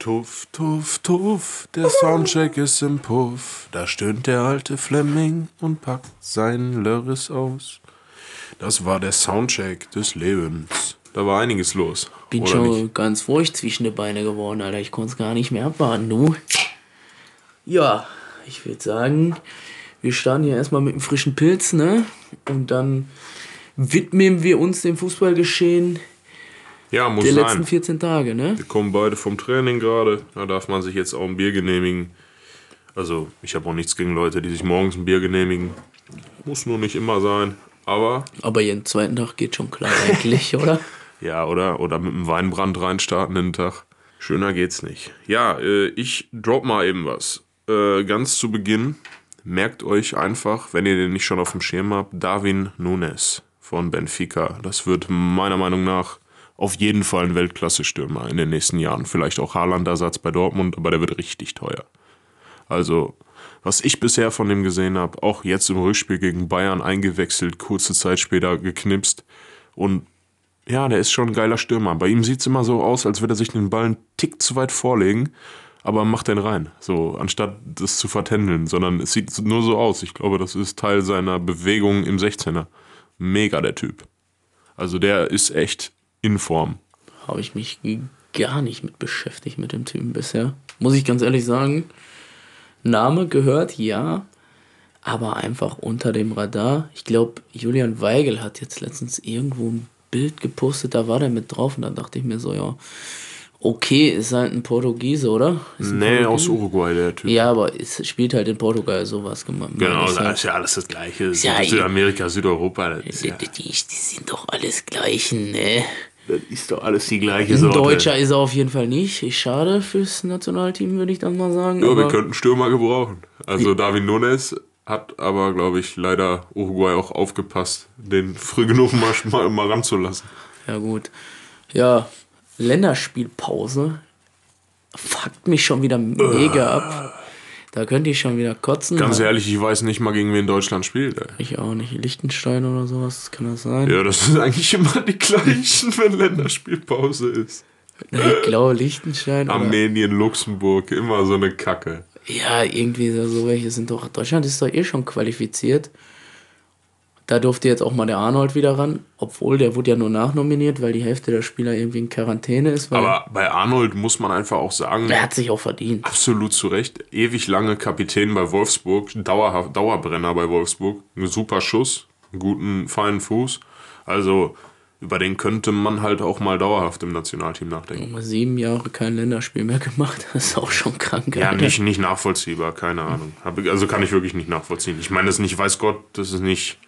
Tuff, tuff, tuff, der Soundcheck ist im Puff. Da stöhnt der alte Fleming und packt sein Lörres aus. Das war der Soundcheck des Lebens. Da war einiges los. Bin schon nicht? ganz feucht zwischen die Beine geworden, Alter. Ich konnte es gar nicht mehr abwarten, du. Ja, ich würde sagen, wir starten hier erstmal mit einem frischen Pilz, ne? Und dann widmen wir uns dem Fußballgeschehen Ja, muss der sein. letzten 14 Tage, ne? Wir kommen beide vom Training gerade. Da darf man sich jetzt auch ein Bier genehmigen. Also, ich habe auch nichts gegen Leute, die sich morgens ein Bier genehmigen. Muss nur nicht immer sein. Aber, Aber jeden zweiten Tag geht schon klar eigentlich, oder? ja, oder, oder mit einem Weinbrand reinstarten den Tag. Schöner geht's nicht. Ja, äh, ich drop mal eben was. Äh, ganz zu Beginn, merkt euch einfach, wenn ihr den nicht schon auf dem Schirm habt, Darwin Nunes von Benfica. Das wird meiner Meinung nach auf jeden Fall ein Weltklasse-Stürmer in den nächsten Jahren. Vielleicht auch Haaland-Ersatz bei Dortmund, aber der wird richtig teuer. Also, was ich bisher von dem gesehen habe, auch jetzt im Rückspiel gegen Bayern eingewechselt, kurze Zeit später geknipst. Und ja, der ist schon ein geiler Stürmer. Bei ihm sieht es immer so aus, als würde er sich den Ball einen Tick zu weit vorlegen, aber macht den rein. So, anstatt das zu vertändeln, sondern es sieht nur so aus. Ich glaube, das ist Teil seiner Bewegung im 16er. Mega der Typ. Also der ist echt in Form. Habe ich mich gar nicht mit beschäftigt mit dem Typen bisher. Muss ich ganz ehrlich sagen. Name gehört, ja, aber einfach unter dem Radar. Ich glaube, Julian Weigel hat jetzt letztens irgendwo ein Bild gepostet, da war der mit drauf und dann dachte ich mir so, ja, okay, ist halt ein Portugiese, oder? Ist Nee, aus Portugiese? Uruguay, der Typ. Ja, aber es spielt halt in Portugal sowas gemacht. Genau, ist halt, ist ja alles das Gleiche. Ja, Südamerika, Südeuropa, das ist, die, ja, die, die sind doch alles gleichen, ne? Das ist doch alles die gleiche Ein Sorte. Deutscher ist er auf jeden Fall nicht. Ist schade fürs Nationalteam, würde ich dann mal sagen. Ja, wir könnten Stürmer gebrauchen. Also David Nunes hat aber, glaube ich, leider Uruguay auch aufgepasst, den früh genug mal, mal, mal ranzulassen. ja, gut. Ja, Länderspielpause fuckt mich schon wieder mega ab. Da könnte ich schon wieder kotzen. Ganz Ha- ehrlich, ich weiß nicht mal, gegen wen Deutschland spielt. Ey. Ich auch nicht. Liechtenstein oder sowas, kann das sein? Ja, das sind eigentlich immer die gleichen, wenn Länderspielpause ist. Ich glaube, Liechtenstein. Armenien, Luxemburg, immer so eine Kacke. ja, irgendwie so welche sind doch. Deutschland ist doch eh schon qualifiziert. Da durfte jetzt auch mal der Arnold wieder ran, obwohl der wurde ja nur nachnominiert, weil die Hälfte der Spieler irgendwie in Quarantäne ist. Aber bei Arnold muss man einfach auch sagen, er hat sich auch verdient. Absolut zu Recht. Ewig lange Kapitän bei Wolfsburg, dauerhaft, Dauerbrenner bei Wolfsburg. Ein super Schuss, einen guten, feinen Fuß. Also über den könnte man halt auch mal dauerhaft im Nationalteam nachdenken. Mal sieben Jahre kein Länderspiel mehr gemacht. Das ist auch schon krank. Ja, Alter. nicht, nicht nachvollziehbar, keine Ahnung. Also kann ich wirklich nicht nachvollziehen. Ich meine, das ist nicht, weiß Gott, das ist nicht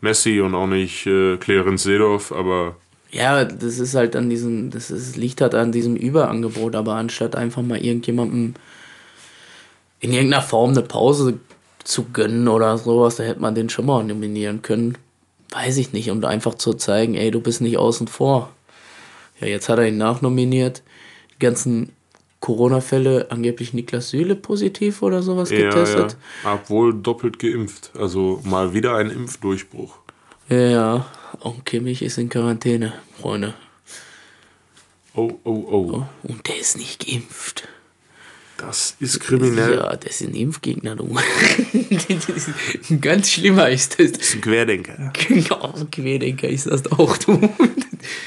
Messi und auch nicht äh, Clarence Seedorf, aber Ja, das ist halt an diesem, das ist, liegt halt an diesem Überangebot, aber anstatt einfach mal irgendjemandem in irgendeiner Form eine Pause zu gönnen oder sowas, da hätte man den schon mal nominieren können. Weiß ich nicht, um einfach zu zeigen, ey, du bist nicht außen vor. Ja, jetzt hat er ihn nachnominiert. Die ganzen Corona-Fälle, angeblich Niklas Süle positiv oder sowas ja, ja, getestet. obwohl doppelt geimpft. Also mal wieder ein Impfdurchbruch. Ja, ja. Und Kimmich ist in Quarantäne, Freunde. Oh, oh, oh. Und der ist nicht geimpft. Das ist kriminell. Ja, das ein Impfgegner, du. Ganz schlimmer ist das. Das ist ein Querdenker. Genau, Querdenker ist das auch, du.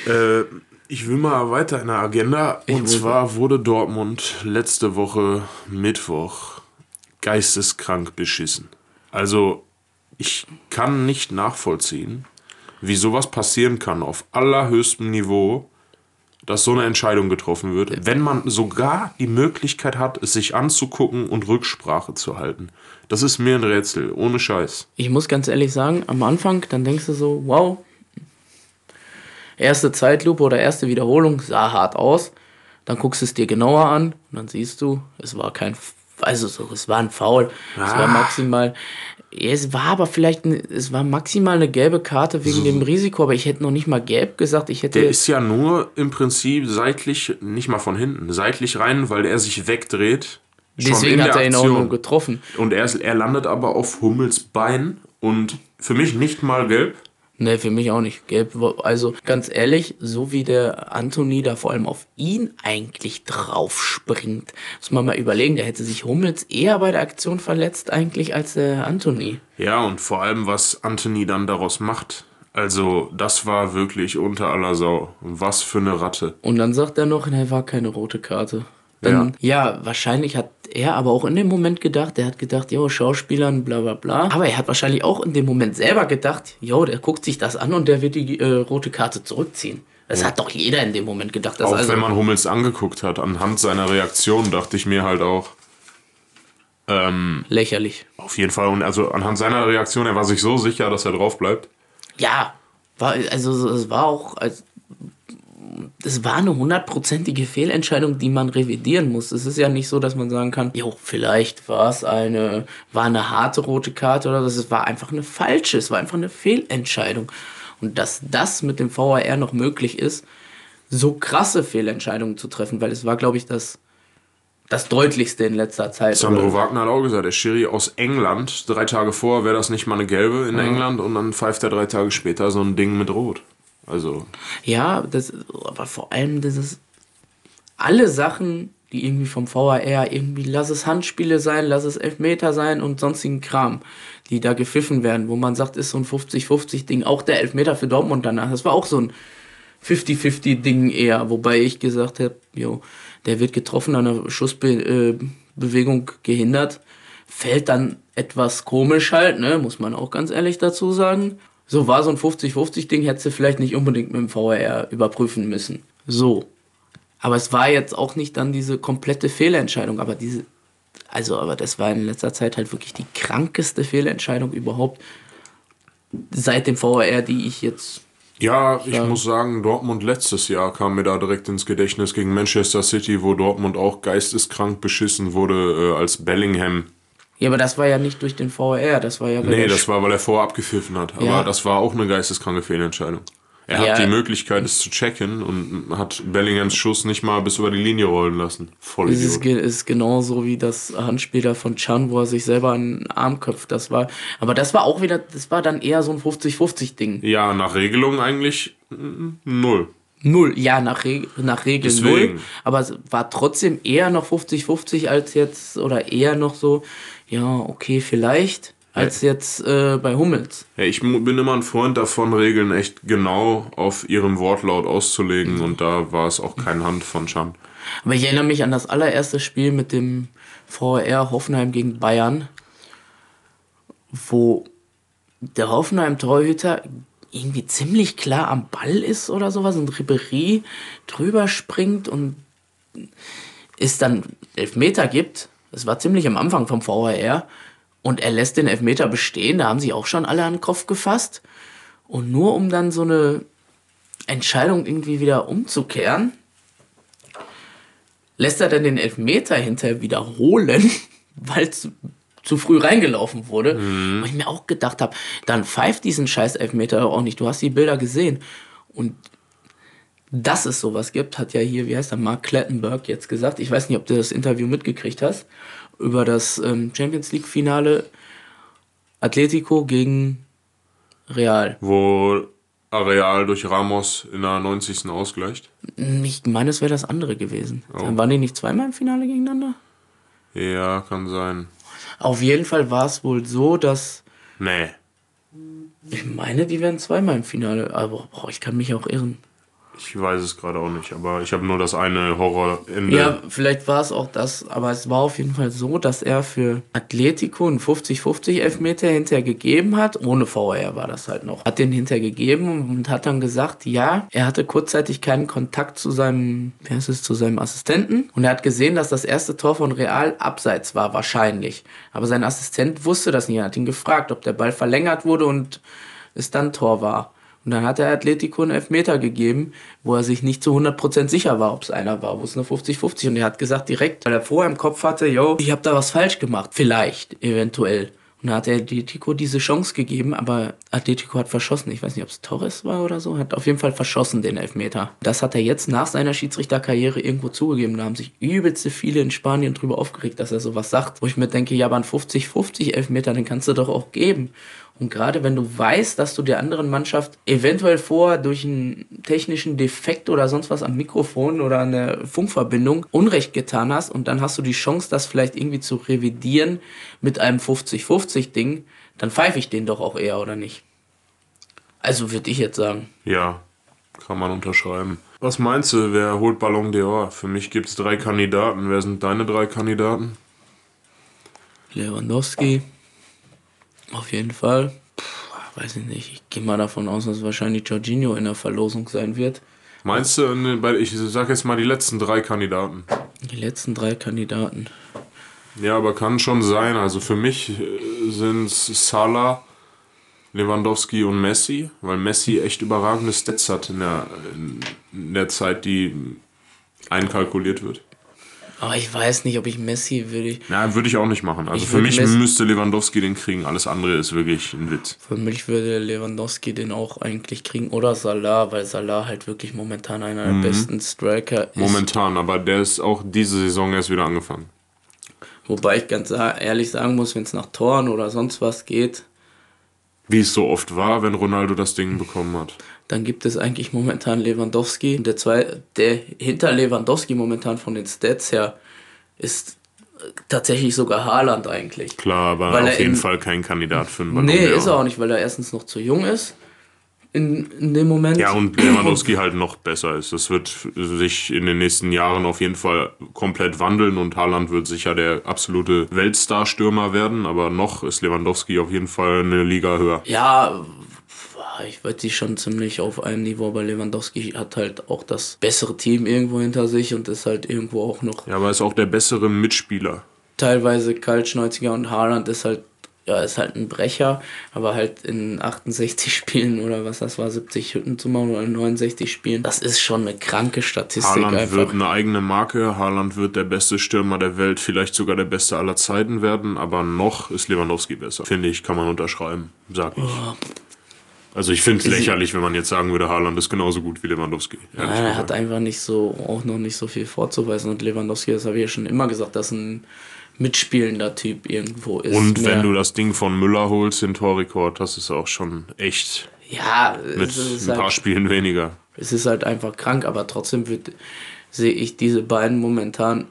Äh, ich will mal weiter in der Agenda. Und zwar wurde Dortmund letzte Woche Mittwoch geisteskrank beschissen. Also, ich kann nicht nachvollziehen, wie sowas passieren kann auf allerhöchstem Niveau, dass so eine Entscheidung getroffen wird, wenn man sogar die Möglichkeit hat, es sich anzugucken und Rücksprache zu halten. Das ist mir ein Rätsel, ohne Scheiß. Ich muss ganz ehrlich sagen, am Anfang, dann denkst du so, wow, erste Zeitlupe oder erste Wiederholung sah hart aus. Dann guckst du es dir genauer an und dann siehst du, es war kein, also so, es war ein Foul. Es war Ah. maximal, es war aber vielleicht, ein, es war maximal eine gelbe Karte wegen dem Risiko, aber ich hätte noch nicht mal gelb gesagt, ich hätte Der ist ja nur im Prinzip seitlich, nicht mal von hinten, seitlich rein, weil er sich wegdreht. deswegen hat er ihn auch Aktion. nur getroffen. Und er, ist, er landet aber auf Hummels Bein und für mich nicht mal gelb. Nee, für mich auch nicht. Gelb, also ganz ehrlich, so wie der Anthony da vor allem auf ihn eigentlich drauf springt, muss man mal überlegen, der hätte sich Hummels eher bei der Aktion verletzt eigentlich als der Anthony. Ja, und vor allem, was Anthony dann daraus macht. Also, das war wirklich unter aller Sau. Was für eine Ratte. Und dann sagt er noch, er war keine rote Karte. Dann, ja. ja, wahrscheinlich hat er aber auch in dem Moment gedacht, er hat gedacht, jo, Schauspielern, bla bla bla. Aber er hat wahrscheinlich auch in dem Moment selber gedacht, jo, der guckt sich das an und der wird die äh, rote Karte zurückziehen. Das ja. hat doch jeder in dem Moment gedacht. auch also wenn man Hummels angeguckt hat, anhand seiner Reaktion dachte ich mir halt auch. Ähm, Lächerlich. Auf jeden Fall. Und also anhand seiner Reaktion, er war sich so sicher, dass er drauf bleibt. Ja, war, also es war auch, als es war eine hundertprozentige Fehlentscheidung, die man revidieren muss. Es ist ja nicht so, dass man sagen kann, jo, vielleicht war es eine, war eine harte rote Karte oder das. Es war einfach eine falsche, es war einfach eine Fehlentscheidung. Und dass das mit dem VAR noch möglich ist, so krasse Fehlentscheidungen zu treffen, weil es war, glaube ich, das, das deutlichste in letzter Zeit. Sandro oder? Wagner hat auch gesagt, der Schiri aus England, drei Tage vor wäre das nicht mal eine gelbe in ja. England und dann pfeift er drei Tage später so ein Ding mit Rot. Also. Ja, das, aber vor allem das ist alle Sachen, die irgendwie vom VAR irgendwie, lass es Handspiele sein, lass es Elfmeter sein und sonstigen Kram, die da gepfiffen werden, wo man sagt, ist so ein 50-50-Ding. Auch der Elfmeter für Dortmund danach, das war auch so ein 50-50-Ding eher, wobei ich gesagt habe, jo, der wird getroffen an einer Schussbewegung äh, gehindert, fällt dann etwas komisch halt, ne, muss man auch ganz ehrlich dazu sagen. So war so ein 50-50-Ding, hätte sie vielleicht nicht unbedingt mit dem VR überprüfen müssen. So. Aber es war jetzt auch nicht dann diese komplette Fehlentscheidung, aber diese, also, aber das war in letzter Zeit halt wirklich die krankeste Fehlentscheidung überhaupt seit dem VR, die ich jetzt. Ja, ich ja. muss sagen, Dortmund letztes Jahr kam mir da direkt ins Gedächtnis gegen Manchester City, wo Dortmund auch geisteskrank beschissen wurde, äh, als Bellingham ja, aber das war ja nicht durch den VR, das war ja. Nee, das war, weil er vorher abgepfiffen hat. Aber ja. das war auch eine geisteskranke Fehlentscheidung. Er ja. hat die Möglichkeit, es zu checken und hat Bellinghams Schuss nicht mal bis über die Linie rollen lassen. Voll. Es ist, ist genauso wie das Handspiel da von Chan, wo er sich selber einen Arm köpft. Das war, aber das war auch wieder, das war dann eher so ein 50-50-Ding. Ja, nach Regelung eigentlich null. Null, ja, nach, Re nach Regel Deswegen. null. Aber es war trotzdem eher noch 50-50 als jetzt, oder eher noch so, ja, okay, vielleicht, als ja. jetzt äh, bei Hummels. Ja, ich bin immer ein Freund davon, Regeln echt genau auf ihrem Wortlaut auszulegen und da war es auch kein Hand von Chan. Aber ich erinnere mich an das allererste Spiel mit dem VR Hoffenheim gegen Bayern, wo der Hoffenheim-Torhüter irgendwie ziemlich klar am Ball ist oder sowas und Ribéry drüber springt und es dann Elfmeter gibt das war ziemlich am Anfang vom VHR. Und er lässt den Elfmeter bestehen. Da haben sich auch schon alle an den Kopf gefasst. Und nur um dann so eine Entscheidung irgendwie wieder umzukehren, lässt er dann den Elfmeter hinterher wiederholen, weil es zu früh reingelaufen wurde. Mhm. Und ich mir auch gedacht habe, dann pfeift diesen scheiß Elfmeter auch nicht. Du hast die Bilder gesehen. Und dass es sowas gibt, hat ja hier, wie heißt der, Mark Klettenberg jetzt gesagt. Ich weiß nicht, ob du das Interview mitgekriegt hast, über das ähm, Champions League-Finale Atletico gegen Real. Wo Real durch Ramos in der 90. ausgleicht? Ich meine, es wäre das andere gewesen. Oh. Waren die nicht zweimal im Finale gegeneinander? Ja, kann sein. Auf jeden Fall war es wohl so, dass. Nee. Ich meine, die wären zweimal im Finale, aber boah, ich kann mich auch irren. Ich weiß es gerade auch nicht, aber ich habe nur das eine Horrorende. Ja, vielleicht war es auch das, aber es war auf jeden Fall so, dass er für Atletico einen 50-50 Elfmeter hinterher gegeben hat. Ohne VR war das halt noch. Hat den hinterher gegeben und hat dann gesagt, ja, er hatte kurzzeitig keinen Kontakt zu seinem, wie heißt es, zu seinem Assistenten. Und er hat gesehen, dass das erste Tor von Real abseits war, wahrscheinlich. Aber sein Assistent wusste das nicht. Er hat ihn gefragt, ob der Ball verlängert wurde und es dann Tor war. Und dann hat der Atletico einen Elfmeter gegeben, wo er sich nicht zu 100% sicher war, ob es einer war, wo es eine 50-50 und er hat gesagt direkt, weil er vorher im Kopf hatte, yo, ich habe da was falsch gemacht, vielleicht, eventuell. Und da hat der Atletico diese Chance gegeben, aber Atletico hat verschossen. Ich weiß nicht, ob es Torres war oder so. Hat auf jeden Fall verschossen, den Elfmeter. Das hat er jetzt nach seiner Schiedsrichterkarriere irgendwo zugegeben. Da haben sich übelste viele in Spanien drüber aufgeregt, dass er sowas sagt. Wo ich mir denke, ja, aber ein 50-50 Elfmeter, den kannst du doch auch geben. Und gerade wenn du weißt, dass du der anderen Mannschaft eventuell vorher durch einen technischen Defekt oder sonst was am Mikrofon oder an der Funkverbindung Unrecht getan hast und dann hast du die Chance, das vielleicht irgendwie zu revidieren mit einem 50-50-Ding, dann pfeife ich den doch auch eher, oder nicht? Also würde ich jetzt sagen. Ja, kann man unterschreiben. Was meinst du, wer holt Ballon d'Or? Für mich gibt es drei Kandidaten. Wer sind deine drei Kandidaten? Lewandowski. Auf jeden Fall. Puh, weiß ich nicht. Ich gehe mal davon aus, dass wahrscheinlich Jorginho in der Verlosung sein wird. Meinst du, ne, ich sag jetzt mal die letzten drei Kandidaten. Die letzten drei Kandidaten. Ja, aber kann schon sein. Also für mich äh, sind es Salah, Lewandowski und Messi, weil Messi echt überragende Stats hat in der, in der Zeit, die einkalkuliert wird. Aber ich weiß nicht, ob ich Messi würde ich. Na, würde ich auch nicht machen. Also für mich Messi müsste Lewandowski den kriegen. Alles andere ist wirklich ein Witz. Für mich würde Lewandowski den auch eigentlich kriegen. Oder Salah, weil Salah halt wirklich momentan einer mhm. der besten Striker ist. Momentan, aber der ist auch diese Saison erst wieder angefangen. Wobei ich ganz ehrlich sagen muss, wenn es nach Toren oder sonst was geht, wie es so oft war, wenn Ronaldo das Ding bekommen hat. Dann gibt es eigentlich momentan Lewandowski. Der, zwei, der hinter Lewandowski momentan von den Stats her ist tatsächlich sogar Haaland eigentlich. Klar, aber weil auf jeden Fall kein Kandidat für einen Ballon Nee, ist er auch nicht, weil er erstens noch zu jung ist in, in dem Moment. Ja, und Lewandowski halt noch besser ist. Das wird sich in den nächsten Jahren auf jeden Fall komplett wandeln und Haaland wird sicher der absolute Weltstar-Stürmer werden, aber noch ist Lewandowski auf jeden Fall eine Liga höher. Ja, ich würde sie schon ziemlich auf einem Niveau, aber Lewandowski hat halt auch das bessere Team irgendwo hinter sich und ist halt irgendwo auch noch. Ja, aber ist auch der bessere Mitspieler. Teilweise Kaltschnäuziger und Haaland ist halt ja, ist halt ein Brecher, aber halt in 68 Spielen oder was das war, 70 Hütten zu machen oder in 69 Spielen, das ist schon eine kranke Statistik. Haaland einfach. wird eine eigene Marke, Haaland wird der beste Stürmer der Welt, vielleicht sogar der beste aller Zeiten werden, aber noch ist Lewandowski besser. Finde ich, kann man unterschreiben, sag ich. Oh. Also ich finde es lächerlich, wenn man jetzt sagen würde, Haaland ist genauso gut wie Lewandowski. Nein, er hat einfach nicht so, auch noch nicht so viel vorzuweisen und Lewandowski, das habe ich ja schon immer gesagt, das ist ein mitspielender Typ irgendwo ist. Und wenn du das Ding von Müller holst, den Torrekord, das ist auch schon echt. Ja, mit ein paar halt, Spielen weniger. Es ist halt einfach krank, aber trotzdem sehe ich diese beiden momentan.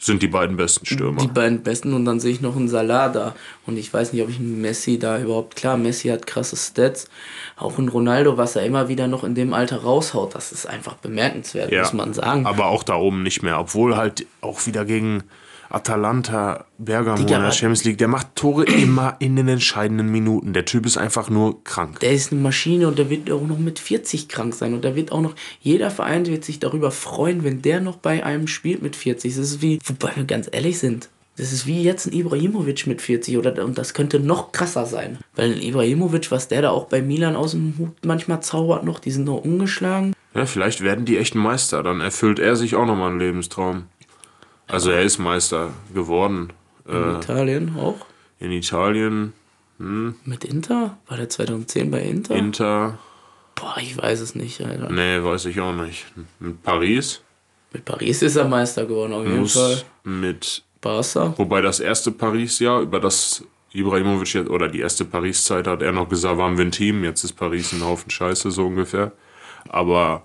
Sind die beiden besten Stürmer. Die beiden besten und dann sehe ich noch einen Salah da. Und ich weiß nicht, ob ich einen Messi da überhaupt. Klar, Messi hat krasse Stats. Auch ein Ronaldo, was er immer wieder noch in dem Alter raushaut, das ist einfach bemerkenswert, ja, muss man sagen. Aber auch da oben nicht mehr. Obwohl halt auch wieder gegen Atalanta, Bergamo Digga, in der Champions League, der macht Tore immer in den entscheidenden Minuten. Der Typ ist einfach nur krank. Der ist eine Maschine und der wird auch noch mit 40 krank sein. Und da wird auch noch, jeder Verein wird sich darüber freuen, wenn der noch bei einem spielt mit 40. Das ist wie, wobei wir ganz ehrlich sind, das ist wie jetzt ein Ibrahimovic mit 40 oder und das könnte noch krasser sein. Weil ein Ibrahimovic, was der da auch bei Milan aus dem Hut manchmal zaubert noch, die sind noch ungeschlagen. Ja, vielleicht werden die echten Meister. Dann erfüllt er sich auch nochmal einen Lebenstraum. Also er ist Meister geworden. In äh, Italien auch? In Italien. Hm. Mit Inter? War der 2010 bei Inter? Inter. Boah, ich weiß es nicht, Alter. Nee, weiß ich auch nicht. Mit Paris? Mit Paris ist er Meister geworden, auf jeden Muss Fall. Mit Barca. Wobei das erste Paris-Jahr, über das Ibrahimovic jetzt, oder die erste Paris-Zeit hat er noch gesagt, waren wir ein Team, jetzt ist Paris ein Haufen Scheiße, so ungefähr. Aber.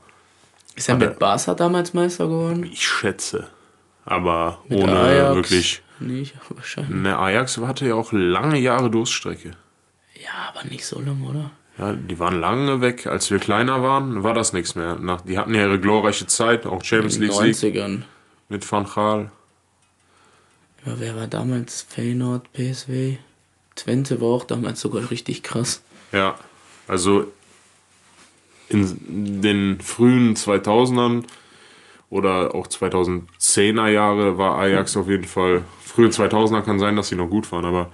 Ist er mit Barca damals Meister geworden? Ich schätze aber Mit ohne Ajax wirklich. Nicht, wahrscheinlich. Ne, Ajax hatte ja auch lange Jahre Durststrecke. Ja, aber nicht so lange, oder? Ja, die waren lange weg. Als wir kleiner waren, war das nichts mehr. Nach, die hatten ja ihre glorreiche Zeit, auch Champions League. In den 90ern. Mit Van Gaal. Ja, wer war damals? Feyenoord, PSW? Twente war auch damals sogar richtig krass. Ja, also in den frühen 2000ern oder auch 2010er Jahre war Ajax auf jeden Fall. Frühe 2000er kann sein, dass sie noch gut waren, aber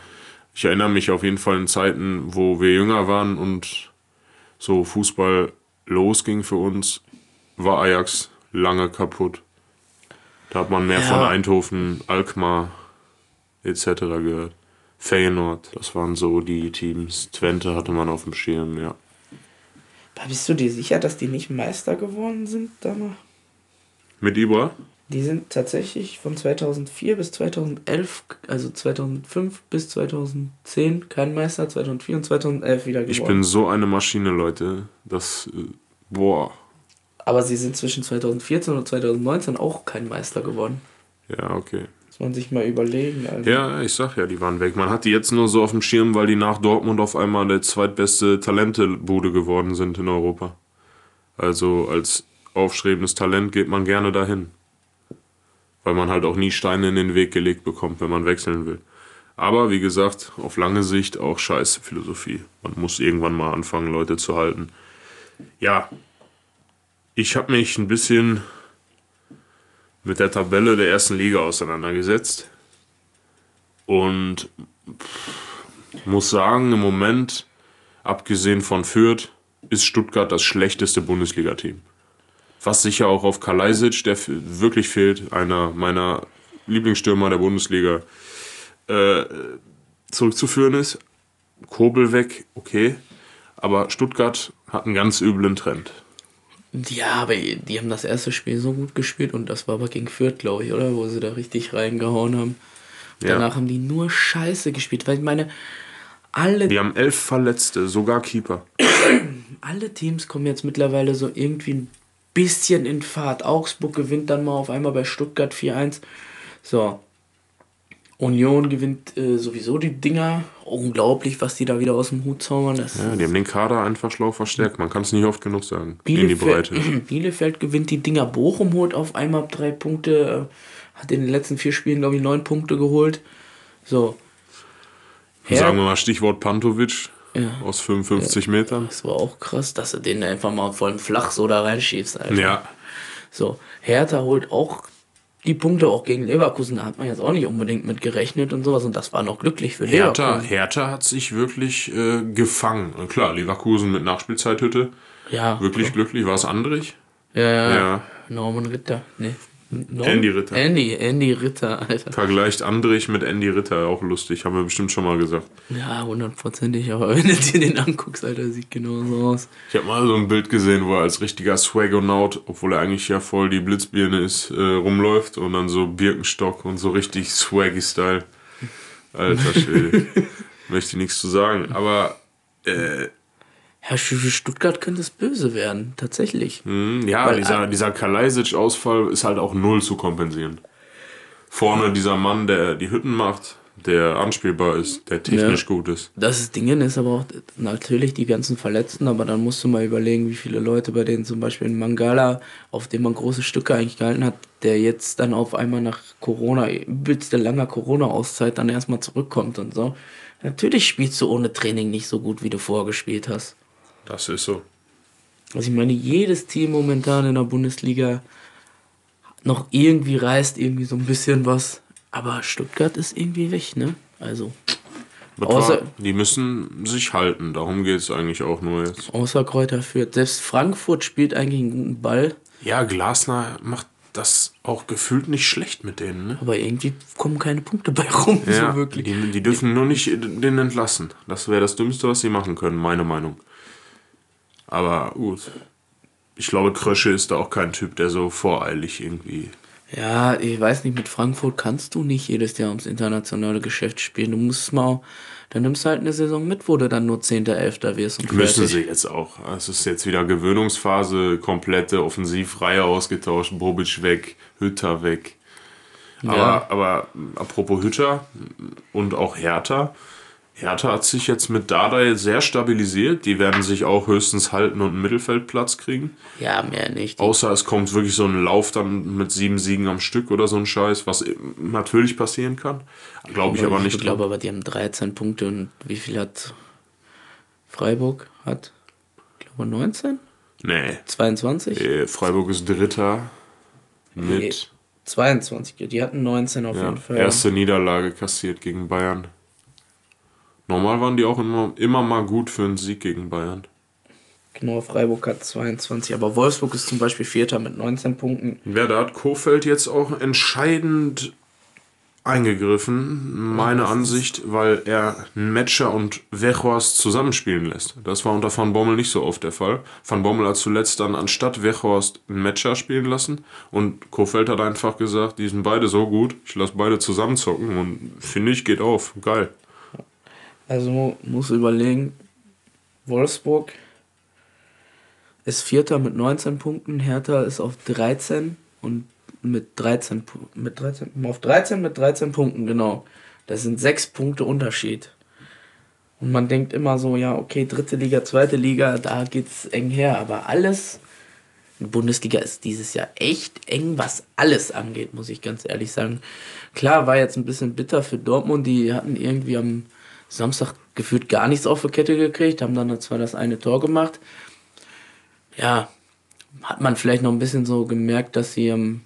ich erinnere mich auf jeden Fall in Zeiten, wo wir jünger waren und so Fußball losging für uns, war Ajax lange kaputt. Da hat man mehr ja. von Eindhoven, Alkmaar etc. gehört. Feyenoord, das waren so die Teams. Twente hatte man auf dem Schirm, ja. Bist du dir sicher, dass die nicht Meister geworden sind danach? Mit Ibra? Die sind tatsächlich von 2004 bis 2011, also 2005 bis 2010 kein Meister, 2004 und 2011 wieder geworden. Ich bin so eine Maschine, Leute. Das, äh, boah. Aber sie sind zwischen 2014 und 2019 auch kein Meister geworden. Ja, okay. Muss man sich mal überlegen. Also. Ja, ich sag ja, die waren weg. Man hat die jetzt nur so auf dem Schirm, weil die nach Dortmund auf einmal der zweitbeste Talentebude geworden sind in Europa. Also als aufstrebendes Talent geht man gerne dahin weil man halt auch nie Steine in den Weg gelegt bekommt, wenn man wechseln will. Aber wie gesagt, auf lange Sicht auch scheiße Philosophie. Man muss irgendwann mal anfangen, Leute zu halten. Ja, ich habe mich ein bisschen mit der Tabelle der ersten Liga auseinandergesetzt und muss sagen, im Moment, abgesehen von Fürth, ist Stuttgart das schlechteste Bundesliga-Team was sicher auch auf Kalajdzic, der wirklich fehlt, einer meiner Lieblingsstürmer der Bundesliga, äh, zurückzuführen ist. Kobel weg, okay. Aber Stuttgart hat einen ganz üblen Trend. Ja, aber die haben das erste Spiel so gut gespielt und das war aber gegen Fürth, glaube ich, oder? Wo sie da richtig reingehauen haben. Ja. Danach haben die nur Scheiße gespielt, weil ich meine, alle. Die haben elf Verletzte, sogar Keeper. alle Teams kommen jetzt mittlerweile so irgendwie ein bisschen in Fahrt. Augsburg gewinnt dann mal auf einmal bei Stuttgart 4-1. So. Union gewinnt äh, sowieso die Dinger. Unglaublich, was die da wieder aus dem Hut zaubern. Das ja, die haben den Kader einfach schlau verstärkt. Man kann es nicht oft genug sagen. Bielefeld, Bielefeld gewinnt die Dinger. Bochum holt auf einmal drei Punkte. Äh, hat in den letzten vier Spielen, glaube ich, neun Punkte geholt. So. Sagen wir mal Stichwort Pantovic. Ja. Aus 55 ja. Metern. Das war auch krass, dass du den einfach mal voll flach so da reinschießt. Alter. Ja. So, Hertha holt auch die Punkte auch gegen Leverkusen, da hat man jetzt auch nicht unbedingt mit gerechnet und sowas und das war noch glücklich für Hertha, Leverkusen. Hertha hat sich wirklich äh, gefangen. Und klar, Leverkusen mit Nachspielzeithütte. Ja. Wirklich klar. glücklich. War es Andrich? Ja, ja. ja. Norman Ritter. Nee. No? Andy Ritter. Andy, Andy Ritter, Alter. Vergleicht Andrich mit Andy Ritter, auch lustig, haben wir bestimmt schon mal gesagt. Ja, hundertprozentig, aber wenn du dir den anguckst, Alter, sieht genauso aus. Ich habe mal so ein Bild gesehen, wo er als richtiger Swagonaut, obwohl er eigentlich ja voll die Blitzbirne ist, äh, rumläuft und dann so Birkenstock und so richtig Swaggy-Style. Alter Schwede. Möchte ich nichts zu sagen, aber äh, ja, für Stuttgart könnte es böse werden, tatsächlich. Mhm, ja, Weil, dieser, dieser Kalajdzic-Ausfall ist halt auch null zu kompensieren. Vorne dieser Mann, der die Hütten macht, der anspielbar ist, der technisch ja. gut ist. Das Ding ist aber auch natürlich die ganzen Verletzten, aber dann musst du mal überlegen, wie viele Leute bei denen zum Beispiel in Mangala, auf dem man große Stücke eigentlich gehalten hat, der jetzt dann auf einmal nach Corona, übelste langer Corona-Auszeit dann erstmal zurückkommt und so. Natürlich spielst du ohne Training nicht so gut, wie du vorgespielt hast. Das ist so. Also ich meine, jedes Team momentan in der Bundesliga noch irgendwie reißt irgendwie so ein bisschen was. Aber Stuttgart ist irgendwie weg, ne? Also. Außer, die müssen sich halten, darum geht es eigentlich auch nur jetzt. Außer Kräuter führt. Selbst Frankfurt spielt eigentlich einen guten Ball. Ja, Glasner macht das auch gefühlt nicht schlecht mit denen. Ne? Aber irgendwie kommen keine Punkte bei rum, ja, so wirklich. Die, die dürfen nur nicht den entlassen. Das wäre das Dümmste, was sie machen können, meine Meinung. Aber gut. Ich glaube, Krösche ist da auch kein Typ, der so voreilig irgendwie. Ja, ich weiß nicht, mit Frankfurt kannst du nicht jedes Jahr ums internationale Geschäft spielen. Du musst mal, dann nimmst du halt eine Saison mit, wo du dann nur 10., 11. wirst. Und Müssen sie jetzt auch. Es ist jetzt wieder Gewöhnungsphase, komplette Offensivreihe ausgetauscht, Bobic weg, Hütter weg. Ja. Aber, aber apropos Hütter und auch Hertha, Hertha hat sich jetzt mit Dardai sehr stabilisiert. Die werden sich auch höchstens halten und einen Mittelfeldplatz kriegen. Ja, mehr nicht. Außer es kommt wirklich so ein Lauf dann mit sieben Siegen am Stück oder so ein Scheiß, was natürlich passieren kann. Glaube ich aber, aber nicht. Ich glaube aber, die haben 13 Punkte und wie viel hat Freiburg? Hat, ich glaube, 19? Nee. 22? Nee, Freiburg ist Dritter mit. Nee, 22, die hatten 19 auf ja, jeden Fall. Erste Niederlage kassiert gegen Bayern. Normal waren die auch immer, immer mal gut für einen Sieg gegen Bayern. Genau, Freiburg hat 22, aber Wolfsburg ist zum Beispiel Vierter mit 19 Punkten. Ja, da hat Kofeld jetzt auch entscheidend eingegriffen, meine Ansicht, weil er Metscher und Weghorst zusammenspielen lässt. Das war unter Van Bommel nicht so oft der Fall. Van Bommel hat zuletzt dann anstatt Weghorst einen Metscher spielen lassen und Kofeld hat einfach gesagt, die sind beide so gut, ich lasse beide zusammenzocken und finde ich, geht auf. Geil. Also muss überlegen, Wolfsburg ist Vierter mit 19 Punkten, Hertha ist auf 13 und mit 13, mit 13, auf 13 mit 13 Punkten, genau. Das sind sechs Punkte Unterschied. Und man denkt immer so, ja, okay, dritte Liga, zweite Liga, da geht's eng her. Aber alles, die Bundesliga ist dieses Jahr echt eng, was alles angeht, muss ich ganz ehrlich sagen. Klar, war jetzt ein bisschen bitter für Dortmund, die hatten irgendwie am Samstag gefühlt gar nichts auf die Kette gekriegt, haben dann zwar das eine Tor gemacht. Ja, hat man vielleicht noch ein bisschen so gemerkt, dass sie am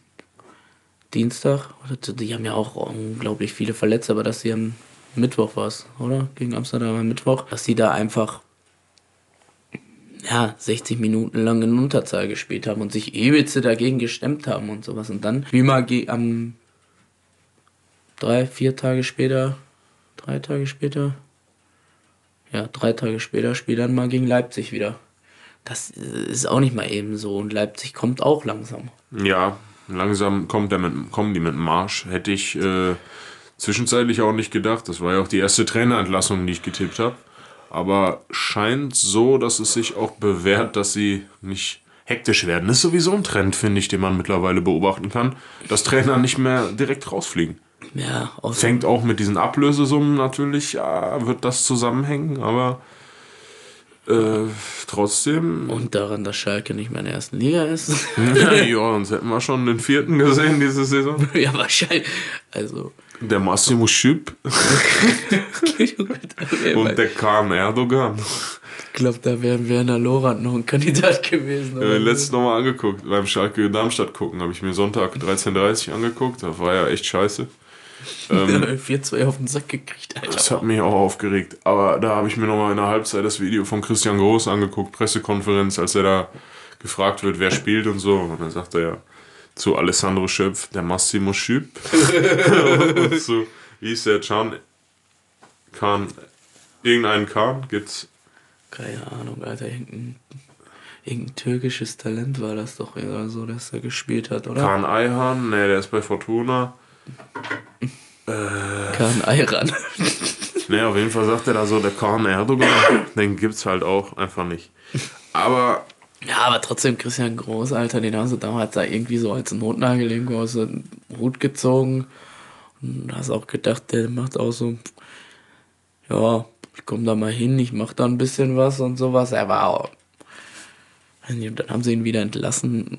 Dienstag, die haben ja auch unglaublich viele Verletzte, aber dass sie am Mittwoch war es, oder? Gegen Amsterdam am Mittwoch, dass sie da einfach ja, 60 Minuten lang in Unterzahl gespielt haben und sich übelste dagegen gestemmt haben und sowas. Und dann, wie mal am drei, vier Tage später, drei Tage später, ja, drei Tage später spielt dann mal gegen Leipzig wieder. Das ist auch nicht mal eben so und Leipzig kommt auch langsam. Ja, langsam kommt der mit, kommen die mit dem Marsch. Hätte ich äh, zwischenzeitlich auch nicht gedacht. Das war ja auch die erste Trainerentlassung, die ich getippt habe. Aber scheint so, dass es sich auch bewährt, dass sie nicht hektisch werden. Das ist sowieso ein Trend, finde ich, den man mittlerweile beobachten kann, dass Trainer nicht mehr direkt rausfliegen. Ja, Fängt auch mit diesen Ablösesummen natürlich, ja, wird das zusammenhängen, aber äh, trotzdem. Und daran, dass Schalke nicht mehr in der ersten Liga ist. ja, sonst hätten wir schon den vierten gesehen diese Saison. ja, wahrscheinlich. Also. Der Massimo Schüpp. und der Kahn Erdogan. Ich glaube, da wäre Werner Lorand noch ein Kandidat gewesen. Ja, letztes nochmal angeguckt, beim Schalke Darmstadt gucken, habe ich mir Sonntag 13.30 Uhr angeguckt. Das war ja echt scheiße. Ähm, 4-2 auf den Sack gekriegt, Alter. Das hat mich auch aufgeregt. Aber da habe ich mir nochmal in der Halbzeit das Video von Christian Groß angeguckt, Pressekonferenz, als er da gefragt wird, wer spielt und so. Und dann sagt er ja zu Alessandro Schöpf, der Massimo Schüpp. und zu, wie ist der, Can, Kahn, irgendeinen Kahn gibt's? Keine Ahnung, Alter, irgendein, irgendein türkisches Talent war das doch eher so, dass er gespielt hat, oder? Kahn Eihan, ne, der ist bei Fortuna. Äh, Kahn Ayran. ne, auf jeden Fall sagt er da so, der Kahn Erdogan, den gibt's halt auch einfach nicht. Aber. Ja, aber trotzdem Christian Groß, Alter, den hast du damals da irgendwie so als Notnagel irgendwo aus dem Hut gezogen. Und hast auch gedacht, der macht auch so, ja, ich komm da mal hin, ich mach da ein bisschen was und sowas. Er war dann haben sie ihn wieder entlassen.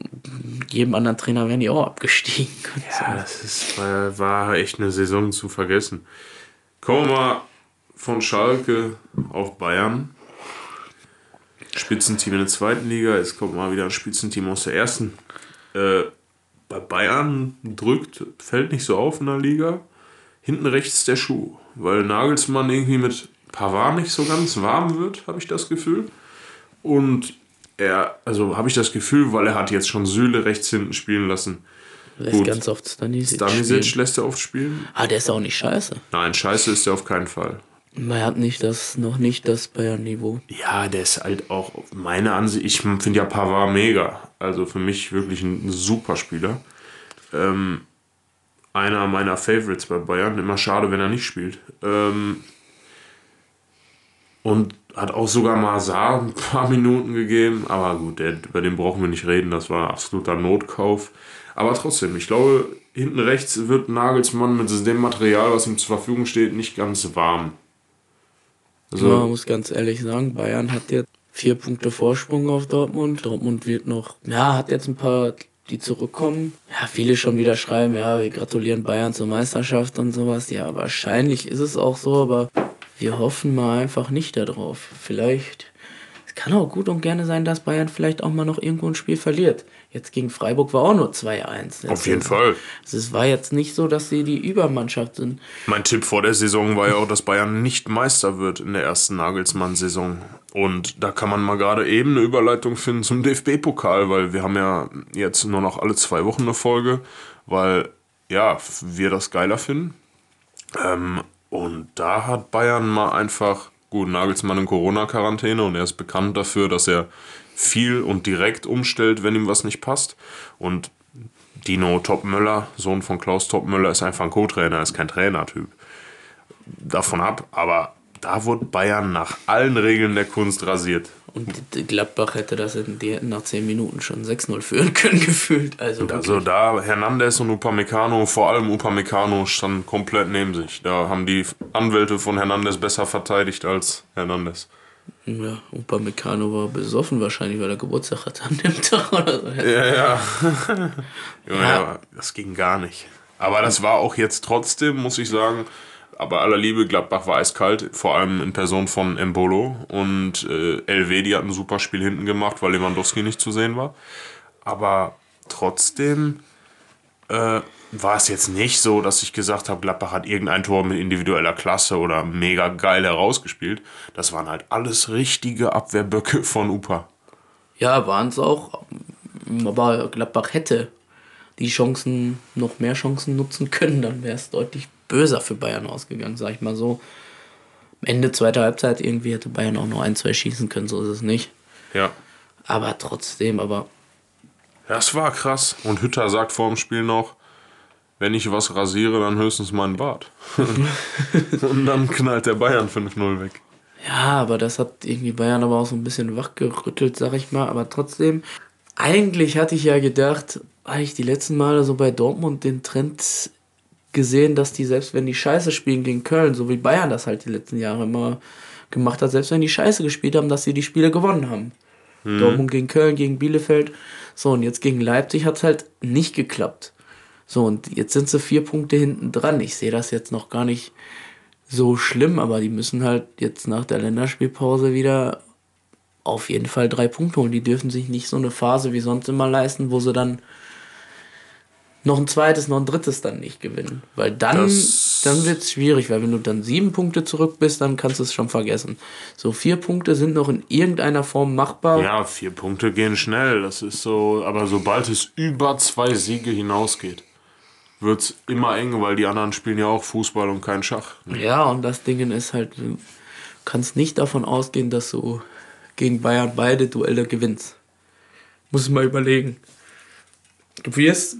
Jedem anderen Trainer wären die auch abgestiegen. Ja, das ist, war echt eine Saison zu vergessen. Kommen wir mal von Schalke auf Bayern. Spitzenteam in der zweiten Liga. Jetzt kommt mal wieder ein Spitzenteam aus der ersten. Äh, bei Bayern drückt, fällt nicht so auf in der Liga. Hinten rechts der Schuh, weil Nagelsmann irgendwie mit Pavard nicht so ganz warm wird, habe ich das Gefühl. Und er, also habe ich das Gefühl, weil er hat jetzt schon Süle rechts hinten spielen lassen. Lässt Gut. ganz oft Stanisic, Stanisic spielen. lässt er oft spielen. Ah, der ist auch nicht scheiße. Nein, scheiße ist er auf keinen Fall. Er hat nicht das, noch nicht das Bayern-Niveau. Ja, der ist halt auch, meine Ansicht, ich finde ja Pavard mega. Also für mich wirklich ein super Spieler. Ähm, einer meiner Favorites bei Bayern. Immer schade, wenn er nicht spielt. Ähm, und hat auch sogar Mazar ein paar Minuten gegeben. Aber gut, der, über den brauchen wir nicht reden. Das war absoluter Notkauf. Aber trotzdem, ich glaube, hinten rechts wird Nagelsmann mit dem Material, was ihm zur Verfügung steht, nicht ganz warm. Also, ja, man muss ganz ehrlich sagen, Bayern hat jetzt vier Punkte Vorsprung auf Dortmund. Dortmund wird noch, ja, hat jetzt ein paar, die zurückkommen. Ja, viele schon wieder schreiben, ja, wir gratulieren Bayern zur Meisterschaft und sowas. Ja, wahrscheinlich ist es auch so, aber wir hoffen mal einfach nicht darauf. Vielleicht, es kann auch gut und gerne sein, dass Bayern vielleicht auch mal noch irgendwo ein Spiel verliert. Jetzt gegen Freiburg war auch nur 2-1. Auf jeden Fall. Es war jetzt nicht so, dass sie die Übermannschaft sind. Mein Tipp vor der Saison war ja auch, dass Bayern nicht Meister wird in der ersten Nagelsmann-Saison. Und da kann man mal gerade eben eine Überleitung finden zum DFB-Pokal, weil wir haben ja jetzt nur noch alle zwei Wochen eine Folge, weil ja, wir das geiler finden Ähm, und da hat Bayern mal einfach, gut, Nagelsmann in Corona-Quarantäne und er ist bekannt dafür, dass er viel und direkt umstellt, wenn ihm was nicht passt. Und Dino Topmöller, Sohn von Klaus Topmöller, ist einfach ein Co-Trainer, ist kein Trainertyp. Davon ab, aber da wurde Bayern nach allen Regeln der Kunst rasiert. Und Gladbach hätte das in, die hätten nach 10 Minuten schon 6-0 führen können, gefühlt. Also, also da Hernandez und Upamecano, vor allem Upamecano, standen komplett neben sich. Da haben die Anwälte von Hernandez besser verteidigt als Hernandez. Ja, Upamecano war besoffen wahrscheinlich, weil er Geburtstag hatte an dem Tag oder so. Ja, ja. ja, ja. Das ging gar nicht. Aber das war auch jetzt trotzdem, muss ich sagen, aber aller Liebe, Gladbach war eiskalt, vor allem in Person von Embolo und äh, LW, die hat ein super Spiel hinten gemacht, weil Lewandowski nicht zu sehen war. Aber trotzdem äh, war es jetzt nicht so, dass ich gesagt habe, Gladbach hat irgendein Tor mit individueller Klasse oder mega geil herausgespielt. Das waren halt alles richtige Abwehrböcke von UPA. Ja, waren es auch. Aber Gladbach hätte die Chancen, noch mehr Chancen nutzen können, dann wäre es deutlich böser für Bayern ausgegangen, sag ich mal so. Ende zweiter Halbzeit irgendwie hätte Bayern auch noch ein, zwei schießen können, so ist es nicht. Ja. Aber trotzdem, aber. Das war krass. Und Hütter sagt vor dem Spiel noch, wenn ich was rasiere, dann höchstens meinen Bart. Und dann knallt der Bayern 5-0 weg. Ja, aber das hat irgendwie Bayern aber auch so ein bisschen wachgerüttelt, sag ich mal. Aber trotzdem, eigentlich hatte ich ja gedacht, habe ich die letzten Male so bei Dortmund den Trend gesehen, dass die selbst wenn die Scheiße spielen gegen Köln, so wie Bayern das halt die letzten Jahre immer gemacht hat, selbst wenn die Scheiße gespielt haben, dass sie die Spiele gewonnen haben. Mhm. Dortmund gegen Köln, gegen Bielefeld. So, und jetzt gegen Leipzig hat es halt nicht geklappt. So, und jetzt sind sie vier Punkte hinten dran. Ich sehe das jetzt noch gar nicht so schlimm, aber die müssen halt jetzt nach der Länderspielpause wieder auf jeden Fall drei Punkte holen. Die dürfen sich nicht so eine Phase wie sonst immer leisten, wo sie dann noch ein zweites, noch ein drittes dann nicht gewinnen. Weil dann, dann wird es schwierig, weil wenn du dann sieben Punkte zurück bist, dann kannst du es schon vergessen. So vier Punkte sind noch in irgendeiner Form machbar. Ja, vier Punkte gehen schnell. Das ist so, aber sobald es über zwei Siege hinausgeht, wird es immer eng, weil die anderen spielen ja auch Fußball und kein Schach. Ja, und das Ding ist halt, du kannst nicht davon ausgehen, dass du gegen Bayern beide Duelle gewinnst. Muss ich mal überlegen. Du wirst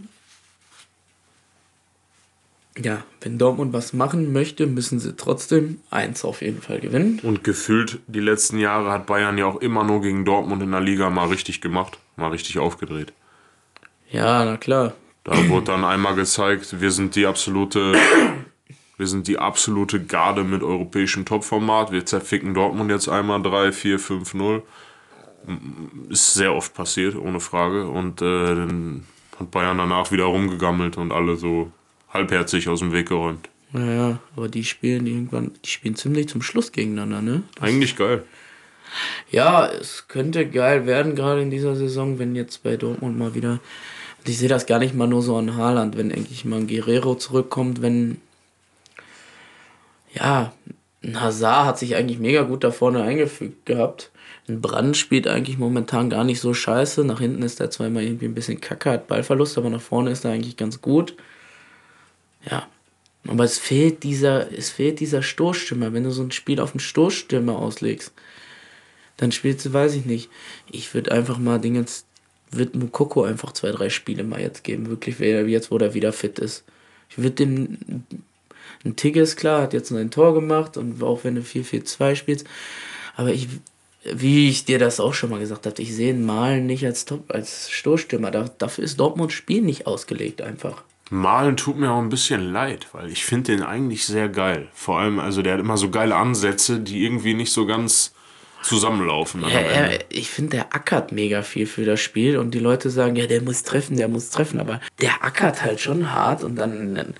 ja, wenn Dortmund was machen möchte, müssen sie trotzdem eins auf jeden Fall gewinnen. Und gefühlt die letzten Jahre hat Bayern ja auch immer nur gegen Dortmund in der Liga mal richtig gemacht, mal richtig aufgedreht. Ja, na klar. Da wurde dann einmal gezeigt, wir sind die absolute, wir sind die absolute Garde mit europäischem Topformat. Wir zerficken Dortmund jetzt einmal 3, 4, 5, 0. Ist sehr oft passiert, ohne Frage. Und äh, dann hat Bayern danach wieder rumgegammelt und alle so halbherzig aus dem Weg geräumt. Naja, aber die spielen irgendwann, die spielen ziemlich zum Schluss gegeneinander, ne? Das Eigentlich geil. Ja, es könnte geil werden, gerade in dieser Saison, wenn jetzt bei Dortmund mal wieder. Ich sehe das gar nicht mal nur so an Haaland, wenn endlich mal ein Guerrero zurückkommt, wenn. Ja, ein Hazard hat sich eigentlich mega gut da vorne eingefügt gehabt. Ein Brand spielt eigentlich momentan gar nicht so scheiße. Nach hinten ist er zweimal irgendwie ein bisschen kacke, hat Ballverlust, aber nach vorne ist er eigentlich ganz gut. Ja. Aber es fehlt dieser, es fehlt dieser Stoßstürmer. Wenn du so ein Spiel auf einen Stoßstürmer auslegst, dann spielst du, weiß ich nicht. Ich würde einfach mal Dinge jetzt, wird Mukoko einfach zwei, drei Spiele mal jetzt geben. Wirklich, jetzt, wo er wieder fit ist. Ich würde dem, ein Tigges, klar, hat jetzt ein Tor gemacht und auch wenn du 4-4-2 spielst. Aber ich, wie ich dir das auch schon mal gesagt habe, ich sehe ihn Malen nicht als Top, als Stoßstürmer. dafür ist Dortmunds Spiel nicht ausgelegt einfach. Malen tut mir auch ein bisschen leid, weil ich finde den eigentlich sehr geil. Vor allem, also der hat immer so geile Ansätze, die irgendwie nicht so ganz zusammenlaufen. Ja, er, ich finde, der ackert mega viel für das Spiel und die Leute sagen, ja, der muss treffen, der muss treffen, aber der ackert halt schon hart und dann, dann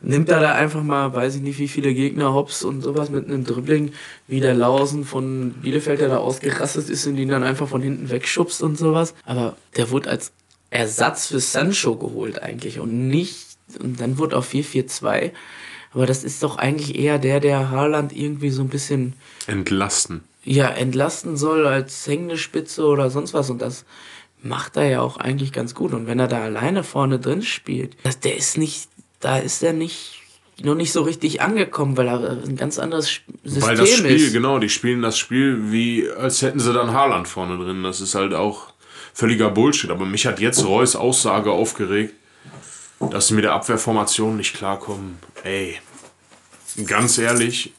nimmt er da einfach mal, weiß ich nicht, wie viele Gegner hops und sowas mit einem Dribbling, wie der Lausen von Bielefeld, der da ausgerastet ist und ihn dann einfach von hinten wegschubst und sowas. Aber der wurde als Ersatz für Sancho geholt eigentlich und nicht, und dann wurde auch 4-4-2. Aber das ist doch eigentlich eher der, der Haaland irgendwie so ein bisschen entlasten. Ja, entlasten soll als hängende Spitze oder sonst was. Und das macht er ja auch eigentlich ganz gut. Und wenn er da alleine vorne drin spielt, das, der ist nicht, da ist er nicht noch nicht so richtig angekommen, weil er ein ganz anderes System Weil das Spiel, ist. genau, die spielen das Spiel wie, als hätten sie dann Haaland vorne drin. Das ist halt auch völliger Bullshit. Aber mich hat jetzt Reus Aussage aufgeregt, dass sie mit der Abwehrformation nicht klarkommen. Ey, ganz ehrlich,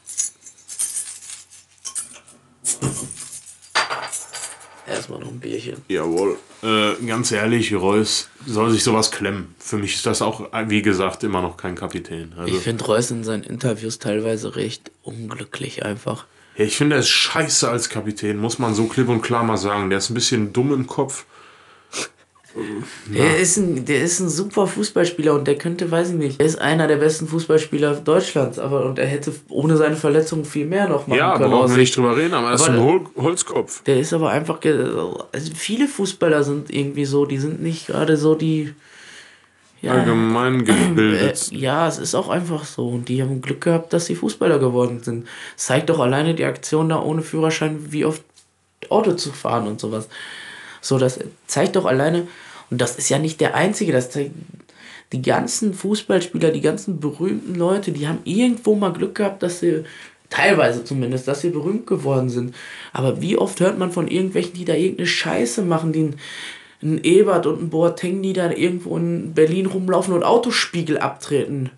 Erstmal noch ein Bierchen. jawohl, äh, ganz ehrlich, Reus soll sich sowas klemmen. Für mich ist das auch, wie gesagt, immer noch kein Kapitän. Also, Ich finde Reus in seinen Interviews teilweise recht unglücklich einfach. Ja, ich finde, er ist scheiße als Kapitän, muss man so klipp und klar mal sagen. Der ist ein bisschen dumm im Kopf. Der ist, ein, der ist ein super Fußballspieler und der könnte, weiß ich nicht, er ist einer der besten Fußballspieler Deutschlands, aber und er hätte ohne seine Verletzung viel mehr noch machen Ja, können. brauchen aus wir nicht Sicht. drüber reden, aber er ist ein Hol Holzkopf. Der ist aber einfach, also viele Fußballer sind irgendwie so, die sind nicht gerade so die, ja, Allgemein äh, gebildet. ja, es ist auch einfach so und die haben Glück gehabt, dass sie Fußballer geworden sind. Es zeigt doch alleine die Aktion da ohne Führerschein, wie oft Auto zu fahren und sowas. So, das zeigt doch alleine, und das ist ja nicht der einzige, das zeigt die ganzen Fußballspieler, die ganzen berühmten Leute, die haben irgendwo mal Glück gehabt, dass sie, teilweise zumindest, dass sie berühmt geworden sind. Aber wie oft hört man von irgendwelchen, die da irgendeine Scheiße machen, die einen Ebert und einen Boateng, die da irgendwo in Berlin rumlaufen und Autospiegel abtreten.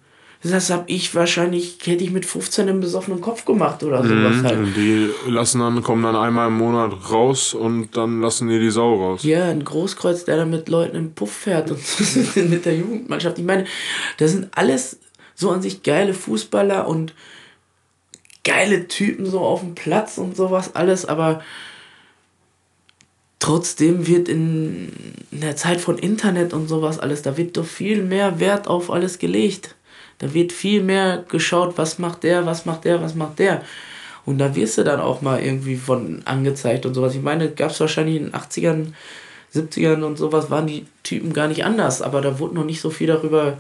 Das hab ich wahrscheinlich, hätte ich mit 15 einen besoffenen Kopf gemacht oder sowas halt. Und die lassen dann, kommen dann einmal im Monat raus und dann lassen die die Sau raus. Ja, ein Großkreuz, der da mit Leuten im Puff fährt und mit der Jugendmannschaft. Ich meine, das sind alles so an sich geile Fußballer und geile Typen so auf dem Platz und sowas alles, aber trotzdem wird in, in der Zeit von Internet und sowas alles, da wird doch viel mehr Wert auf alles gelegt. Da wird viel mehr geschaut, was macht der, was macht der, was macht der. Und da wirst du dann auch mal irgendwie von angezeigt und sowas. Ich meine, gab es wahrscheinlich in den 80ern, 70ern und sowas, waren die Typen gar nicht anders, aber da wurde noch nicht so viel darüber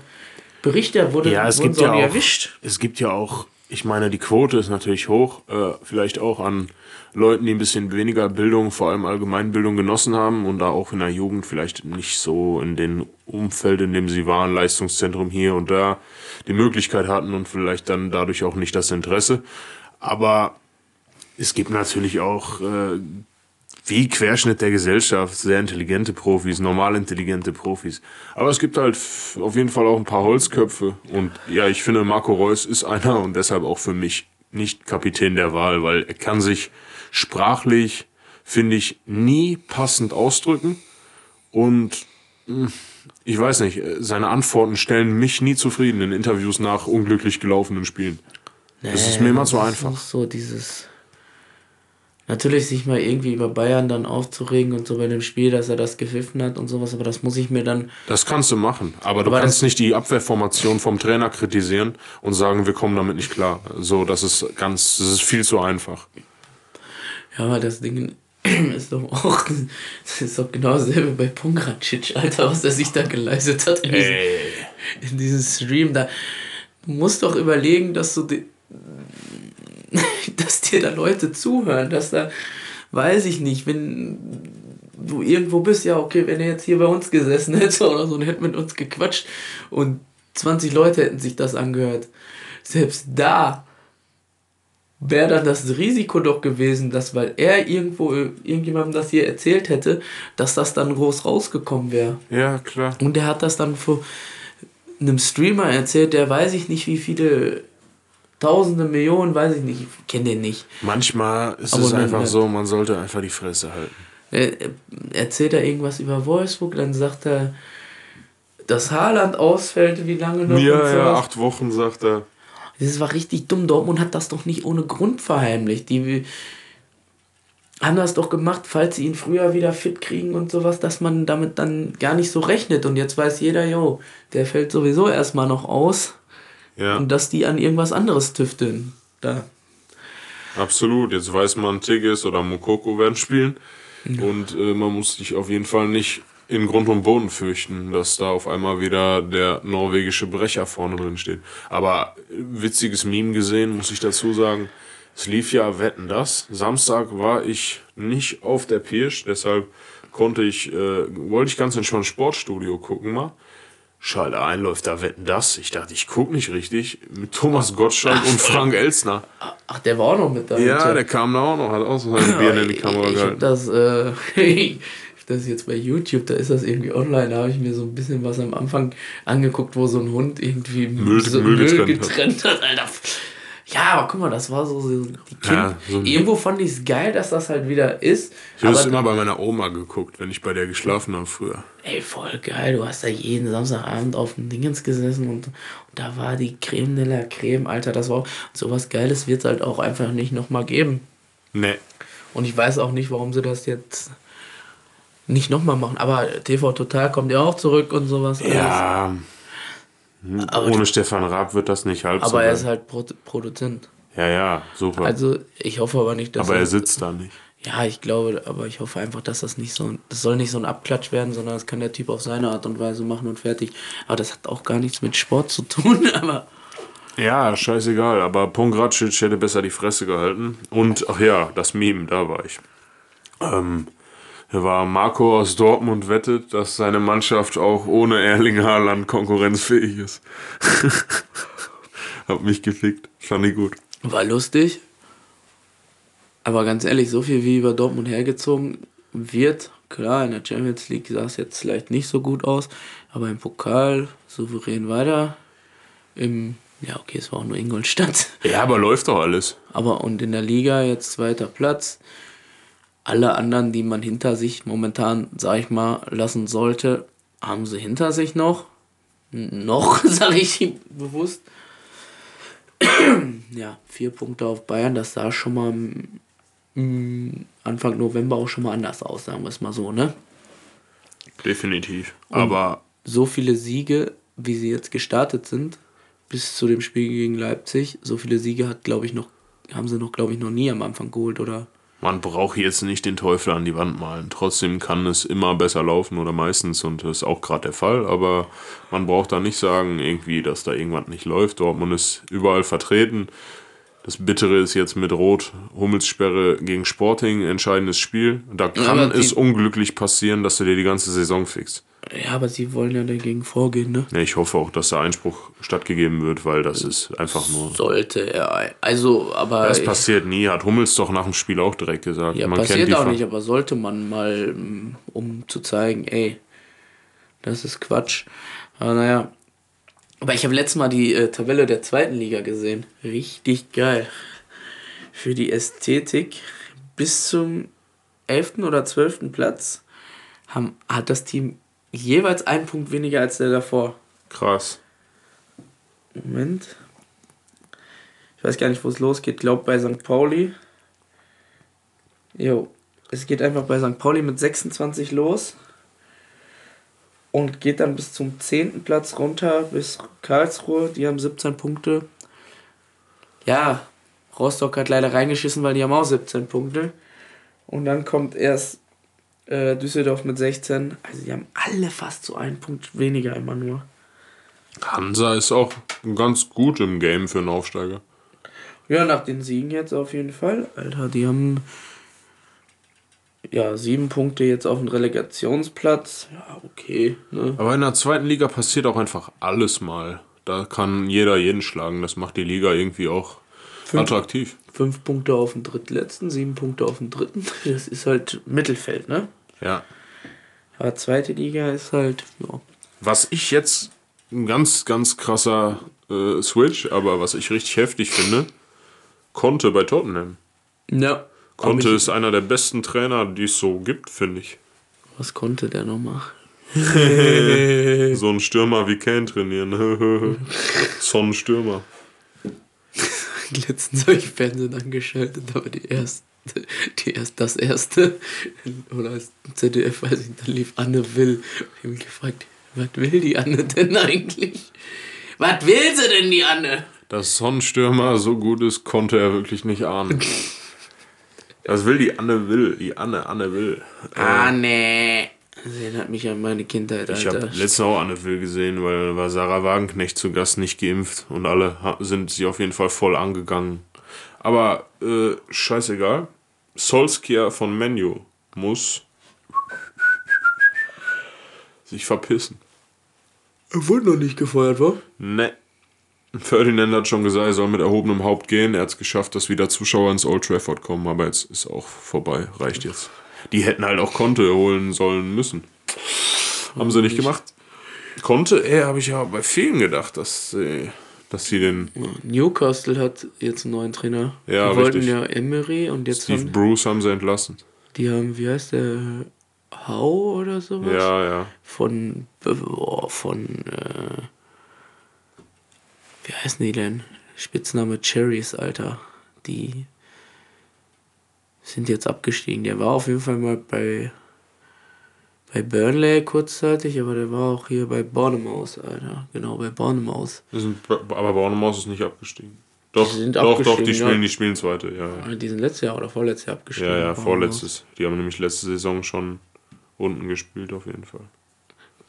berichtet, wurde, Ja, es gibt ja auch, erwischt. es gibt ja auch, ich meine, die Quote ist natürlich hoch, äh, vielleicht auch an Leuten, die ein bisschen weniger Bildung, vor allem Allgemeinbildung genossen haben und da auch in der Jugend vielleicht nicht so in den Umfeld, in dem sie waren, Leistungszentrum hier und da, die Möglichkeit hatten und vielleicht dann dadurch auch nicht das Interesse. Aber es gibt natürlich auch äh, wie Querschnitt der Gesellschaft sehr intelligente Profis, normal intelligente Profis. Aber es gibt halt auf jeden Fall auch ein paar Holzköpfe. Und ja, ich finde, Marco Reus ist einer und deshalb auch für mich nicht Kapitän der Wahl, weil er kann sich sprachlich, finde ich, nie passend ausdrücken. Und mh, ich weiß nicht, äh, seine Antworten stellen mich nie zufrieden in Interviews nach unglücklich gelaufenen Spielen. Das ist mir immer zu einfach. So dieses. Natürlich sich mal irgendwie über Bayern dann aufzuregen und so bei dem Spiel, dass er das gepfiffen hat und sowas, aber das muss ich mir dann. Das kannst du machen, aber du Aber kannst nicht die Abwehrformation vom Trainer kritisieren und sagen, wir kommen damit nicht klar. So, das ist ganz, das ist viel zu einfach. Ja, aber das Ding ist doch auch. Das ist doch genau dasselbe bei Pongracic, Alter, was er sich da geleistet hat in diesem, in diesem Stream. Da, du musst doch überlegen, dass du. Die, dass dir da Leute zuhören, dass da. Weiß ich nicht, wenn du irgendwo bist, ja, okay, wenn er jetzt hier bei uns gesessen hätte oder so und hätte mit uns gequatscht und 20 Leute hätten sich das angehört. Selbst da wäre dann das Risiko doch gewesen, dass weil er irgendwo irgendjemandem das hier erzählt hätte, dass das dann groß rausgekommen wäre. Ja, klar. Und er hat das dann vor einem Streamer erzählt, der weiß ich nicht, wie viele Tausende, Millionen, weiß ich nicht, ich kenne den nicht. Manchmal ist Aber es einfach ja. so, man sollte einfach die Fresse halten. Er, er erzählt er irgendwas über Wolfsburg, dann sagt er, dass Haaland ausfällt, wie lange noch Ja, ja, acht Wochen, sagt er. Das war richtig dumm. Dortmund hat das doch nicht ohne Grund verheimlicht. Die haben das doch gemacht, falls sie ihn früher wieder fit kriegen und sowas, dass man damit dann gar nicht so rechnet. Und jetzt weiß jeder, jo, der fällt sowieso erstmal noch aus. Ja, Und dass die an irgendwas anderes tüfteln. Da. absolut. Jetzt weiß man, Tigges oder Mokoko werden spielen. Und äh, man muss sich auf jeden Fall nicht in Grund und Boden fürchten, dass da auf einmal wieder der norwegische Brecher vorne drin steht. Aber witziges Meme gesehen, muss ich dazu sagen. Es lief ja Wetten das. Samstag war ich nicht auf der Pirsch, deshalb konnte ich, äh, wollte ich ganz entspannt Sportstudio gucken mal. schalte ein, läuft da Wetten das. Ich dachte, ich gucke nicht richtig. Mit Thomas Gottschalk und Frank Elsner. Ach, der war auch noch mit da. Ja, der kam da auch noch, hat auch so seine Birne in die Kamera ich, ich gehalten. das, äh, das jetzt bei YouTube, da ist das irgendwie online, da habe ich mir so ein bisschen was am Anfang angeguckt, wo so ein Hund irgendwie Müll- so Müll Müll, getrennt getrennt, hat. Alter. Ja, aber guck mal, das war so, so die kind Ja, so Irgendwo fand ich es geil, dass das halt wieder ist. Ich habe es immer bei meiner Oma geguckt, wenn ich bei der geschlafen habe früher. Ey, voll geil. Du hast da jeden Samstagabend auf dem Dingens gesessen und, und da war die Creme de la Creme, Alter. Das war auch, sowas Geiles wird es halt auch einfach nicht nochmal geben. Nee. Und ich weiß auch nicht, warum sie das jetzt nicht nochmal machen. Aber TV Total kommt ja auch zurück und sowas. alles. Ja. Aber, Ohne Stefan Raab wird das nicht halb so aber er ist halt Pro Produzent. Ja, ja, super. Also ich hoffe aber nicht, dass aber er sitzt da nicht. Ja, ich glaube, aber ich hoffe einfach, dass das nicht so das soll nicht so ein Abklatsch werden, sondern das kann der Typ auf seine Art und Weise machen und fertig. Aber das hat auch gar nichts mit Sport zu tun, aber Ja, scheißegal, aber Pongracic hätte besser die Fresse gehalten. Und, ach ja, das Meme, da war ich. Ähm, war Marco aus Dortmund wettet, dass seine Mannschaft auch ohne Erling Haaland konkurrenzfähig ist. Hab mich gefickt. Fand ich gut. war lustig. Aber ganz ehrlich, so viel wie über Dortmund hergezogen wird, klar, in der Champions League sah es jetzt vielleicht nicht so gut aus, aber im Pokal souverän weiter. Im, ja, okay, es war auch nur Ingolstadt. Ja, aber läuft doch alles. Aber und in der Liga jetzt zweiter Platz. Alle anderen, die man hinter sich momentan, sag ich mal, lassen sollte, haben sie hinter sich noch. N- Noch, sage ich bewusst. ja, vier Punkte auf Bayern, das sah schon mal mm, Anfang November auch schon mal anders aus, sagen wir es mal so, ne? Definitiv. Aber So viele Siege, wie sie jetzt gestartet sind, bis zu dem Spiel gegen Leipzig, so viele Siege hat, glaube ich, noch, haben sie noch, glaube ich, noch nie am Anfang geholt, oder? Man braucht jetzt nicht den Teufel an die Wand malen. Trotzdem kann es immer besser laufen oder meistens und das ist auch gerade der Fall. Aber man braucht da nicht sagen, irgendwie, dass da irgendwas nicht läuft. Dortmund ist überall vertreten. Das Bittere ist jetzt mit Rot Hummelssperre gegen Sporting, entscheidendes Spiel. Da kann die- es unglücklich passieren, dass du dir die ganze Saison fixst. Ja, aber sie wollen ja dagegen vorgehen, ne? Ja, ich hoffe auch, dass der Einspruch stattgegeben wird, weil das ist einfach nur. Sollte er. Also, aber. Das passiert nie, hat Hummels doch nach dem Spiel auch direkt gesagt. ja, man passiert auch nicht, aber sollte man mal, mm, um zu zeigen, ey, das ist Quatsch. Aber naja. Aber ich habe letztes Mal die äh, Tabelle der zweiten Liga gesehen. Richtig geil. Für die Ästhetik bis zum 11. oder 12. Platz haben, hat das Team jeweils einen Punkt weniger als der davor. Krass. Moment. Ich weiß gar nicht, wo es losgeht. Glaub bei St. Pauli. Jo. Es geht einfach bei St. Pauli mit 26 los. Und geht dann bis zum 10. Platz runter bis Karlsruhe. Die haben 17 Punkte. Ja, Rostock hat leider reingeschissen, weil die haben auch 17 Punkte. Und dann kommt erst äh, Düsseldorf mit 16. Also die haben alle fast so einen Punkt weniger immer nur. Hansa ist auch ganz gut im Game für einen Aufsteiger. Ja, nach den Siegen jetzt auf jeden Fall. Alter, die haben ja sieben Punkte jetzt auf dem Relegationsplatz. Ja, okay. Ne? Aber in der zweiten Liga passiert auch einfach alles mal. Da kann jeder jeden schlagen. Das macht die Liga irgendwie auch attraktiv. Fünf Punkte auf dem drittletzten, sieben Punkte auf dem dritten. Das ist halt Mittelfeld, ne? Ja. Aber zweite Liga ist halt, ja. Was ich jetzt ein ganz, ganz krasser äh, Switch, aber was ich richtig heftig finde, Conte bei Tottenham. Ja. Conte ich- ist einer der besten Trainer, die es so gibt, finde ich. Was konnte der noch machen? So ein Stürmer wie Kane trainieren. so ein Stürmer. Letztens habe ich Fernsehen angeschaltet, aber die erste, die erst, das erste, oder als ZDF, weiß ich, da lief Anne Will. Ich habe mich gefragt, was will die Anne denn eigentlich? Was will sie denn, die Anne? Dass Sonnenstürmer so gut ist, konnte er wirklich nicht ahnen. Das will die Anne will. Die Anne, Anne will. Anne. Das erinnert mich an meine Kindheit, Ich habe Alter. letztens auch Anne Will gesehen, weil war Sarah Wagenknecht zu Gast nicht geimpft und alle sind sie auf jeden Fall voll angegangen. Aber äh, scheißegal. Solskjaer von Menu muss sich verpissen. Er wurde noch nicht gefeuert, wa? Ne. Ferdinand hat schon gesagt, er soll mit erhobenem Haupt gehen. Er hat es geschafft, dass wieder Zuschauer ins Old Trafford kommen, aber jetzt ist auch vorbei. Reicht jetzt. Die hätten halt auch Konte holen sollen müssen. Haben sie nicht gemacht. Konnte er, habe ich ja bei vielen gedacht, dass sie, dass sie den. Newcastle hat jetzt einen neuen Trainer. Ja, die wollten richtig. ja Emery und jetzt Steve haben Bruce haben sie entlassen. die haben, wie heißt der? Hau oder sowas? Ja, ja. Von, boah, von, äh, wie heißen die denn? Spitzname Cherries, Alter. Die sind jetzt abgestiegen. Der war auf jeden Fall mal bei, bei Burnley kurzzeitig, aber der war auch hier bei Bournemouth, Alter. Genau, bei Bournemouth. Sind, aber Bournemouth ist nicht abgestiegen. Doch, Die sind doch, doch, abgestiegen, die spielen, ja. die spielen zweite, ja. Ah, Die sind letztes Jahr oder vorletztes Jahr abgestiegen. ja, ja vorletztes. Die haben nämlich letzte Saison schon unten gespielt, auf jeden Fall.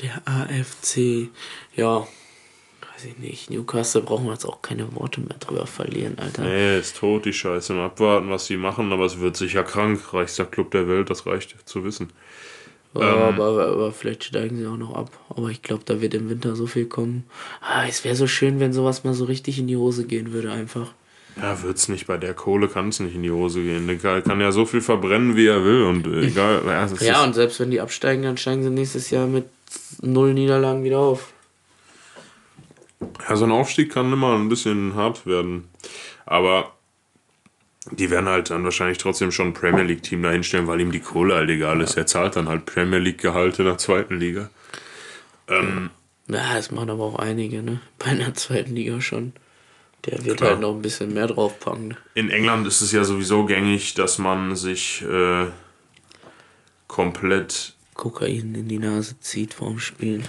Der AFC, ja, weiß ich nicht. Newcastle brauchen wir jetzt auch keine Worte mehr drüber verlieren, Alter. Nee, ist tot, die Scheiße. Mal abwarten, was sie machen, aber es wird sicher krank. Reichster Club der Welt, das reicht zu wissen. Ja, aber, aber, aber vielleicht steigen sie auch noch ab. Aber ich glaube, da wird im Winter so viel kommen. Ah, es wäre so schön, wenn sowas mal so richtig in die Hose gehen würde, einfach. Ja, wird's nicht. Bei der Kohle kann es nicht in die Hose gehen. Der kann- kann ja so viel verbrennen, wie er will. Und egal. Ja, es Ja, und selbst wenn die absteigen, dann steigen sie nächstes Jahr mit null Niederlagen wieder auf. ja, so ein Aufstieg kann immer ein bisschen hart werden. Aber die werden halt dann wahrscheinlich trotzdem schon ein Premier League-Team dahinstellen, weil ihm die Kohle halt egal ist. Er zahlt dann halt Premier League-Gehalte in der zweiten Liga. Ähm, Ja, das machen aber auch einige, ne? Bei einer zweiten Liga schon. Der wird Klar. halt noch ein bisschen mehr draufpacken. In England ist es ja sowieso gängig, dass man sich äh, komplett Kokain in die Nase zieht vorm Spielen.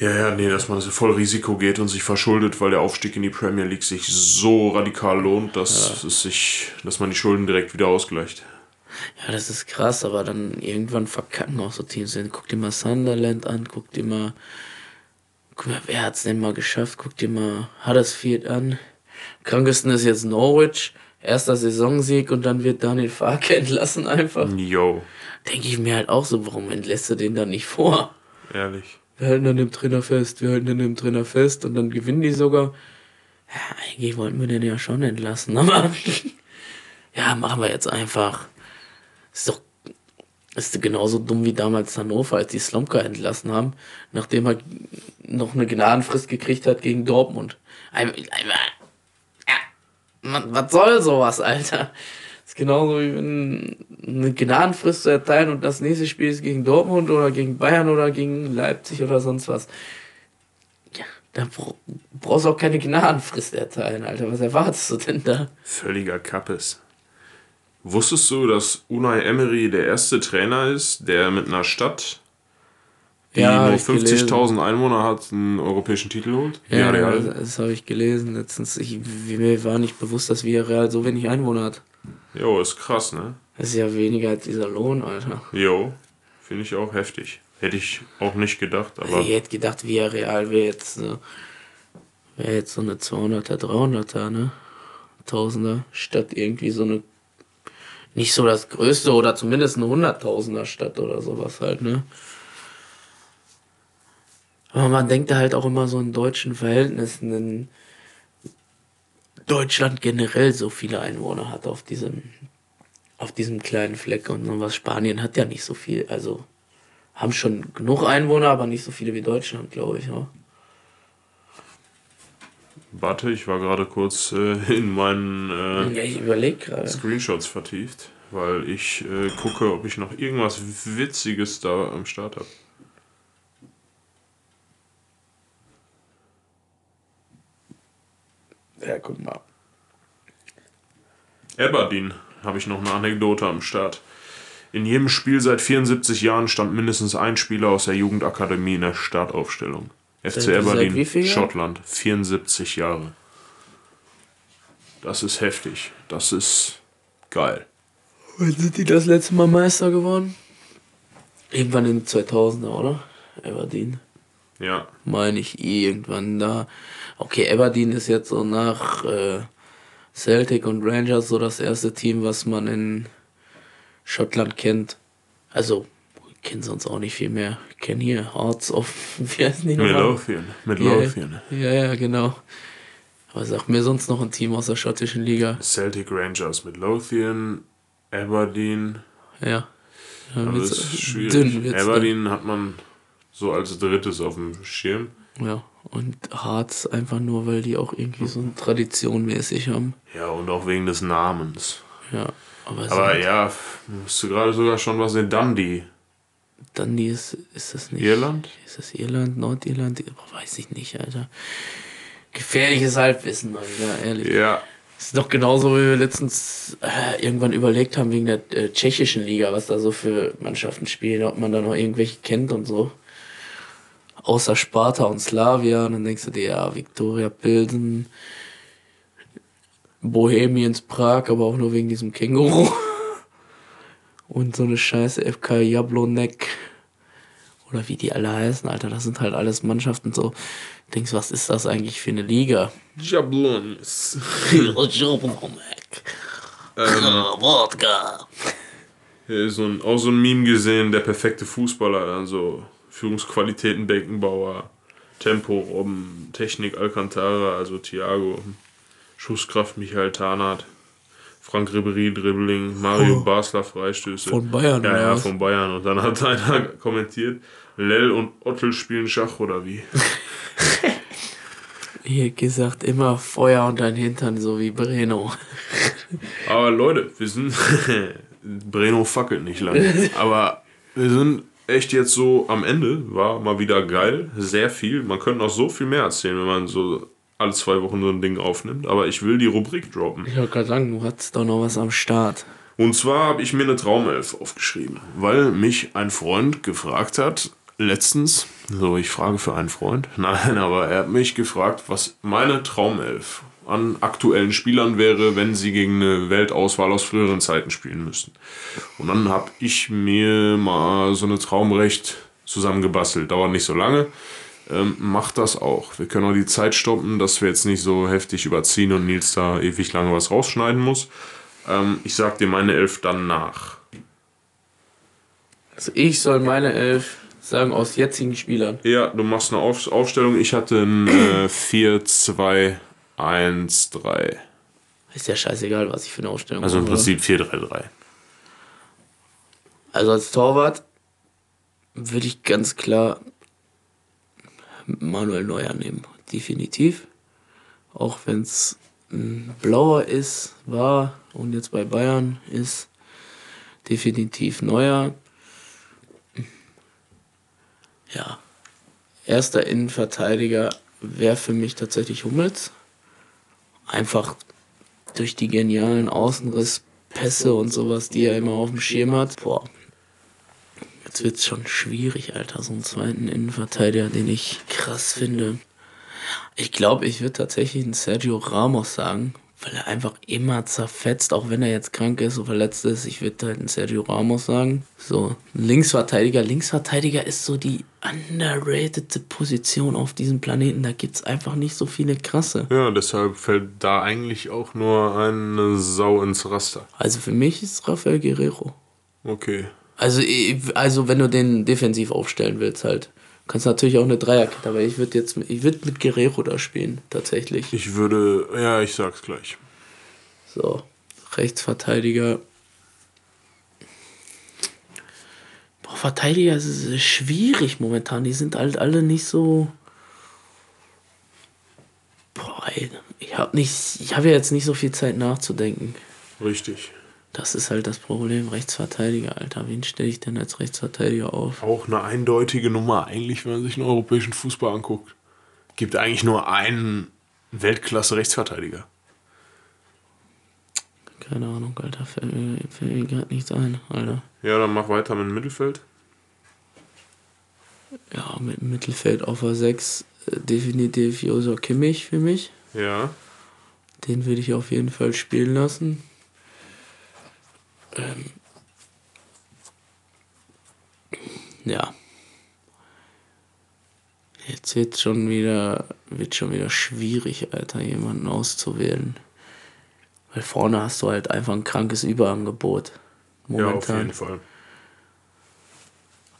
Ja, ja, nee, dass man so voll Risiko geht und sich verschuldet, weil der Aufstieg in die Premier League sich so radikal lohnt, dass es sich, dass man die Schulden direkt wieder ausgleicht. Ja, das ist krass, aber dann irgendwann verkacken auch so Teams. Guck dir mal Sunderland an, guck dir mal, guck mal, wer hat's denn mal geschafft? Guck dir mal Huddersfield an. Krankesten ist jetzt Norwich, erster Saisonsieg und dann wird Daniel Farke entlassen einfach. Yo, Denke ich mir halt auch so, warum entlässt du den dann nicht vor? ehrlich. Wir halten an dem Trainer fest, wir halten an dem Trainer fest und dann gewinnen die sogar. Ja, eigentlich wollten wir den ja schon entlassen, aber ja, machen wir jetzt einfach. Ist doch ist genauso dumm wie damals Hannover, als die Slomka entlassen haben, nachdem er noch eine Gnadenfrist gekriegt hat gegen Dortmund. Ein- ein- ja, was- was soll sowas, Alter? Genauso wie wenn eine Gnadenfrist zu erteilen und das nächste Spiel ist gegen Dortmund oder gegen Bayern oder gegen Leipzig oder sonst was. Ja, da bra- brauchst du auch keine Gnadenfrist erteilen, Alter. Was erwartest du denn da? Völliger Kappes. Wusstest du, dass Unai Emery der erste Trainer ist, der mit einer Stadt, die Ja, nur ich gelesen. 50.000 Einwohner hat, einen europäischen Titel holt? Ja, Villarreal. das, das habe ich gelesen letztens. Ich, mir war nicht bewusst, dass Villarreal so wenig Einwohner hat. Jo, ist krass, ne? Das ist ja weniger als dieser Lohn, Alter. Jo, finde ich auch heftig. Hätte ich auch nicht gedacht, aber Also ich hätte gedacht, Villarreal wäre jetzt, so- wäre jetzt so eine 200er, 300er, ne? Tausender, statt irgendwie so eine, nicht so das größte oder zumindest eine 100.000er Stadt oder sowas halt, ne? Aber man denkt da halt auch immer so in deutschen Verhältnissen, in Deutschland generell so viele Einwohner hat auf diesem, auf diesem kleinen Fleck und sowas. Spanien hat ja nicht so viel, also haben schon genug Einwohner, aber nicht so viele wie Deutschland, glaube ich. Ja. warte, ich war gerade kurz äh, in meinen äh, Ja. Screenshots vertieft, weil ich äh, gucke, ob ich noch irgendwas Witziges da am Start habe. Ja, guck mal. Aberdeen habe ich noch eine Anekdote am Start. In jedem Spiel seit 74 Jahren stand mindestens ein Spieler aus der Jugendakademie in der Startaufstellung. FC Seit- seit Aberdeen, Jahren? Schottland, 74 Jahre. Das ist heftig. Das ist geil. Wann sind die das letzte Mal Meister geworden? Irgendwann in den 2000er, oder? Aberdeen. Ja, Meine ich irgendwann da. Okay, Aberdeen ist jetzt so nach äh, Celtic und Rangers so das erste Team, was man in Schottland kennt. Also kenne sonst auch nicht viel mehr. Ich kenne hier Hearts of, wie heißen die nochmal? Midlothian. Midlothian. Ja, ja, ja, genau. Aber sag mir sonst noch ein Team aus der schottischen Liga. Celtic Rangers Midlothian, Aberdeen. Ja. ja das ist schwierig. dünn wird's Aberdeen hat man so als drittes auf dem Schirm. Ja. Und Hearts einfach nur, weil die auch irgendwie so eine Tradition mäßig haben. Ja, und auch wegen des Namens. Ja. Aber, Aber sind- ja, musst du gerade sogar schon was in Dundee. Dundee ist, ist das nicht. Irland? Ist das Irland, Nordirland? Weiß ich nicht, Alter. Gefährliches Halbwissen mal wieder, ehrlich. Ja. Das ist doch genauso, wie wir letztens äh, irgendwann überlegt haben, wegen der äh, tschechischen Liga, was da so für Mannschaften spielen, ob man da noch irgendwelche kennt und so. Außer Sparta und Slavia. Und dann denkst du dir, ja, Viktoria Pilsen, Bohemians Prag, aber auch nur wegen diesem Känguru. Und so eine scheiße FK Jablonek. Oder wie die alle heißen, Alter. Das sind halt alles Mannschaften so. Du denkst, was ist das eigentlich für eine Liga? Jablonis. Jablonek. Wodka. Hier ist so ein, auch so ein Meme gesehen, der perfekte Fußballer, also Führungsqualitäten Beckenbauer, Tempo Robben, Technik Alcantara, also Thiago, Schusskraft Michael Tarnath, Frank Ribery Dribbling, Mario Oh. Basler Freistöße. Von Bayern, Ja, ja, von Bayern. Und dann hat einer kommentiert, Lell und Ottel spielen Schach oder wie? Hier gesagt, immer Feuer und dein Hintern, so wie Breno. Aber Leute, wir sind. Breno fackelt nicht lange. Aber wir sind echt jetzt so am Ende. War mal wieder geil. Sehr viel. Man könnte noch so viel mehr erzählen, wenn man so alle zwei Wochen so ein Ding aufnimmt. Aber ich will die Rubrik droppen. Ich wollte gerade sagen, du hattest doch noch was am Start. Und zwar habe ich mir eine Traumelf aufgeschrieben, weil mich ein Freund gefragt hat, letztens, so ich frage für einen Freund, nein, aber er hat mich gefragt, was meine Traumelf an aktuellen Spielern wäre, wenn sie gegen eine Weltauswahl aus früheren Zeiten spielen müssten. Und dann habe ich mir mal so eine Traumrecht zusammengebastelt. Dauert nicht so lange. Ähm, macht das auch. Wir können auch die Zeit stoppen, dass wir jetzt nicht so heftig überziehen und Nils da ewig lange was rausschneiden muss. Ähm, ich sag dir meine Elf dann nach. Also ich soll meine Elf sagen aus jetzigen Spielern. Ja, du machst eine Auf Aufstellung. Ich hatte ein äh, 4, 2, 1, 3. Ist ja scheißegal, was ich für eine Aufstellung Also im. Prinzip 4, 3, 3. Also als Torwart würde ich ganz klar Manuel Neuer nehmen. Definitiv. Auch wenn es blauer ist, war und jetzt bei Bayern ist, definitiv Neuer. Ja. Erster Innenverteidiger wäre für mich tatsächlich Hummels. Einfach durch die genialen Außenrisspässe und sowas, die er immer auf dem Schirm hat. Boah, Jetzt wird's schon schwierig, Alter, so einen zweiten Innenverteidiger, den ich krass finde. Ich glaube, ich würde tatsächlich einen Sergio Ramos sagen, weil er einfach immer zerfetzt, auch wenn er jetzt krank ist und verletzt ist. Ich würde halt einen Sergio Ramos sagen. So, Linksverteidiger. Linksverteidiger ist so die underrated Position auf diesem Planeten. Da gibt's einfach nicht so viele krasse. Ja, deshalb fällt da eigentlich auch nur eine Sau ins Raster. Also für mich ist Rafael Guerrero. Okay. Also, also wenn du den defensiv aufstellen willst, halt. Kannst natürlich auch eine Dreierkette, aber ich würde jetzt ich würde mit Guerrero da spielen, tatsächlich. Ich würde, ja, ich sag's gleich. So, Rechtsverteidiger. Boah, Verteidiger ist ist schwierig momentan. Die sind halt alle nicht so. Boah, ey, ich habe nicht, ich habe ja jetzt nicht so viel Zeit nachzudenken. Richtig. Das ist halt das Problem. Rechtsverteidiger, Alter. Wen stelle ich denn als Rechtsverteidiger auf? Auch eine eindeutige Nummer eigentlich, wenn man sich den europäischen Fußball anguckt. Gibt eigentlich nur einen Weltklasse-Rechtsverteidiger. Keine Ahnung, Alter. Fällt mir, mir gerade nichts ein, Alter. Ja, dann mach weiter mit dem Mittelfeld. Ja, mit dem Mittelfeld auf der 6 äh, definitiv Josua Kimmich für mich. Ja. Den würde ich auf jeden Fall spielen lassen. Ähm ja. Jetzt wird schon wieder wird schon wieder schwierig, Alter, jemanden auszuwählen. Weil vorne hast du halt einfach ein krankes Überangebot. Ja, auf Momentan. jeden Fall.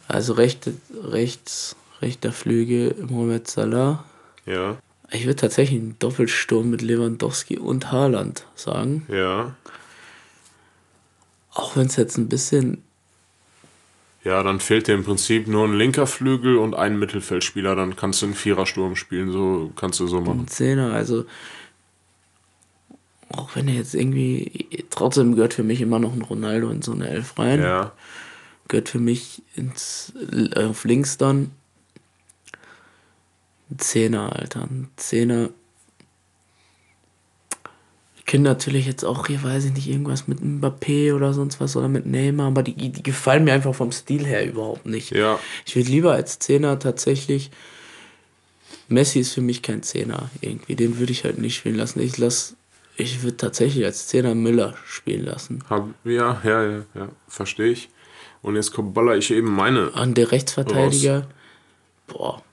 Also rechte, rechts, rechter Flügel Mohamed Salah. Ja. Ich würde tatsächlich einen Doppelsturm mit Lewandowski und Haaland sagen. Ja. Auch wenn es jetzt ein bisschen. Ja, dann fehlt dir im Prinzip nur ein linker Flügel und ein Mittelfeldspieler. Dann kannst du einen Vierersturm spielen. So kannst du so machen. Ein Zehner, also. Auch wenn er jetzt irgendwie. Trotzdem gehört für mich immer noch ein Ronaldo in so eine Elf rein. Ja. Gehört für mich ins, äh, auf links dann. Ein Zehner, Alter. Ein Zehner. Ich könnte natürlich jetzt auch hier, weiß ich nicht, irgendwas mit Mbappé oder sonst was oder mit Neymar, aber die, die gefallen mir einfach vom Stil her überhaupt nicht. Ja. Ich würde lieber als Zehner tatsächlich. Messi ist für mich kein Zehner irgendwie. Den würde ich halt nicht spielen lassen. Ich lass, ich würde tatsächlich als Zehner Müller spielen lassen. Hab, ja, ja, ja, ja. Verstehe ich. Und jetzt kommt baller ich eben meine. An der Rechtsverteidiger. Boah.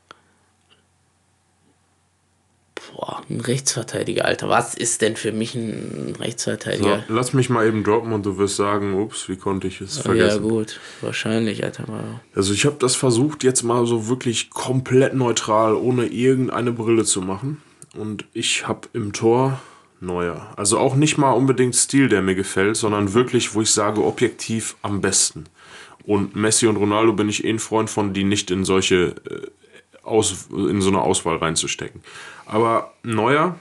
Boah, ein Rechtsverteidiger, Alter. Was ist denn für mich ein So, Rechtsverteidiger? lass mich mal eben droppen und du wirst sagen, ups, wie konnte ich es ja, vergessen. gut. Wahrscheinlich, Alter. Aber Also ich habe das versucht, jetzt mal so wirklich komplett neutral, ohne irgendeine Brille zu machen. Und ich habe im Tor Neuer. Also auch nicht mal unbedingt Stil, der mir gefällt, sondern wirklich, wo ich sage, objektiv am besten. Und Messi und Ronaldo bin ich eh ein Freund von, die nicht in solche äh, aus, in so eine Auswahl reinzustecken. Aber Neuer,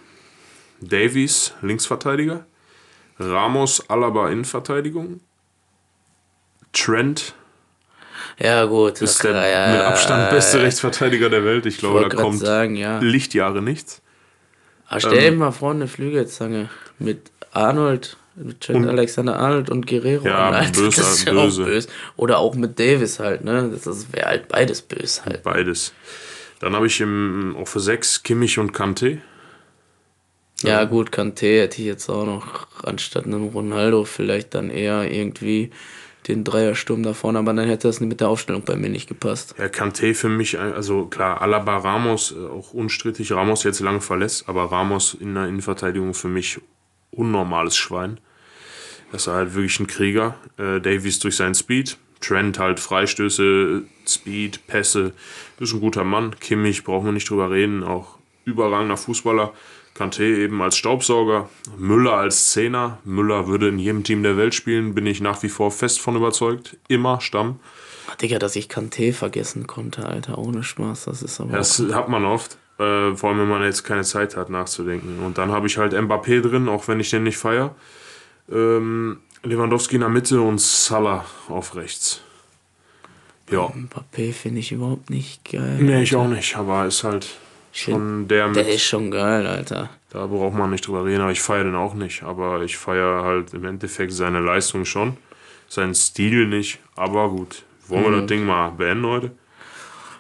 Davies, Linksverteidiger, Ramos, Alaba, Innenverteidigung, Trent, Ja, gut. ist der ja, ja, mit Abstand beste ja. Rechtsverteidiger der Welt. Ich glaube, wollte da kommt sagen, ja. Lichtjahre nichts. Aber stell dir mal vor, eine Flügelzange mit Arnold, mit Trent Alexander Arnold und Guerrero. Ja, Alter, böse, das ist ja böse. Auch böse. Oder auch mit Davis halt, ne? Das, das wäre halt beides böse halt. Beides. Dann habe ich im, auch für sechs Kimmich und Kante. Ja, gut, Kanté hätte ich jetzt auch noch anstatt einem Ronaldo vielleicht dann eher irgendwie den Dreiersturm da vorne, aber dann hätte das mit der Aufstellung bei mir nicht gepasst. Ja, Kante für mich, also klar, Alaba, Ramos, äh, auch unstrittig. Ramos jetzt lange verlässt, aber Ramos in der Innenverteidigung für mich unnormales Schwein. Das ist halt wirklich ein Krieger. Äh, Davies durch seinen Speed. Trent halt Freistöße, Speed, Pässe. Ist ein guter Mann. Kimmich, brauchen wir nicht drüber reden. Auch überragender Fußballer. Kanté eben als Staubsauger. Müller als Zehner. Müller würde in jedem Team der Welt spielen. Bin ich nach wie vor fest von überzeugt. Immer Stamm. Ach, Digga, dass ich Kanté vergessen konnte, Alter, ohne Spaß, das ist aber Das hat man oft, äh, vor allem wenn man jetzt keine Zeit hat nachzudenken. Und dann habe ich halt Mbappé drin, auch wenn ich den nicht feier. Ähm, Lewandowski in der Mitte und Salah auf rechts. Ja, Mbappé finde ich überhaupt nicht geil. nee, ich auch nicht, aber ist halt schon der mit, Der ist schon geil, Alter. da braucht man nicht drüber reden, aber ich feiere den auch nicht. Aber ich feiere halt im Endeffekt seine Leistung schon, seinen Stil nicht, aber gut. Wollen wir das Ding mal beenden heute?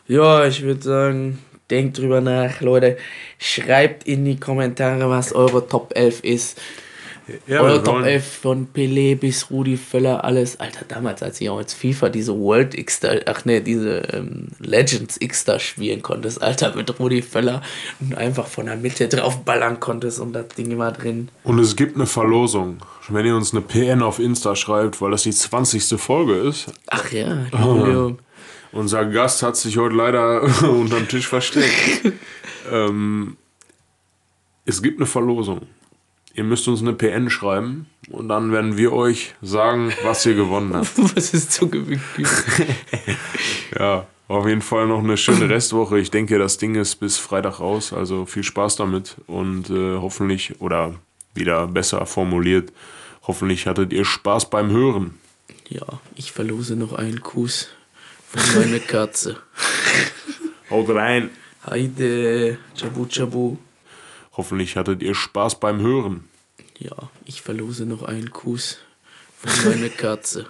Ja, ich würde sagen, denkt drüber nach, Leute. Schreibt in die Kommentare, was eure Top 11 ist. Ja, Eure Top wollen- 11 von Pelé bis Rudi Völler, alles. Alter, damals, als ich auch als FIFA diese World X-Star, ach ne, diese ähm, Legends X-Star spielen konntest, Alter, mit Rudi Völler und einfach von der Mitte drauf ballern konntest und das Ding war drin. Und es gibt eine Verlosung. Wenn ihr uns eine PN auf Insta schreibt, weil das die 20. Folge ist. Ach ja, Jubiläum. Unser Gast hat sich heute leider unterm Tisch versteckt. ähm, es gibt eine Verlosung. Ihr müsst uns eine PN schreiben und dann werden wir euch sagen, was ihr gewonnen habt. Was ist so gewinnt? Ja, auf jeden Fall noch eine schöne Restwoche. Ich denke, das Ding ist bis Freitag raus. Also viel Spaß damit und äh, hoffentlich, oder wieder besser formuliert, hoffentlich hattet ihr Spaß beim Hören. Ja, ich verlose noch einen Kuss von meiner Katze. Haut rein. Heide, Chabu Chabu. Hoffentlich hattet ihr Spaß beim Hören. Ja, ich verlose noch einen Kuss von meiner Katze.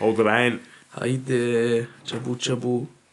Haut rein. Heide, Chabu Chabu.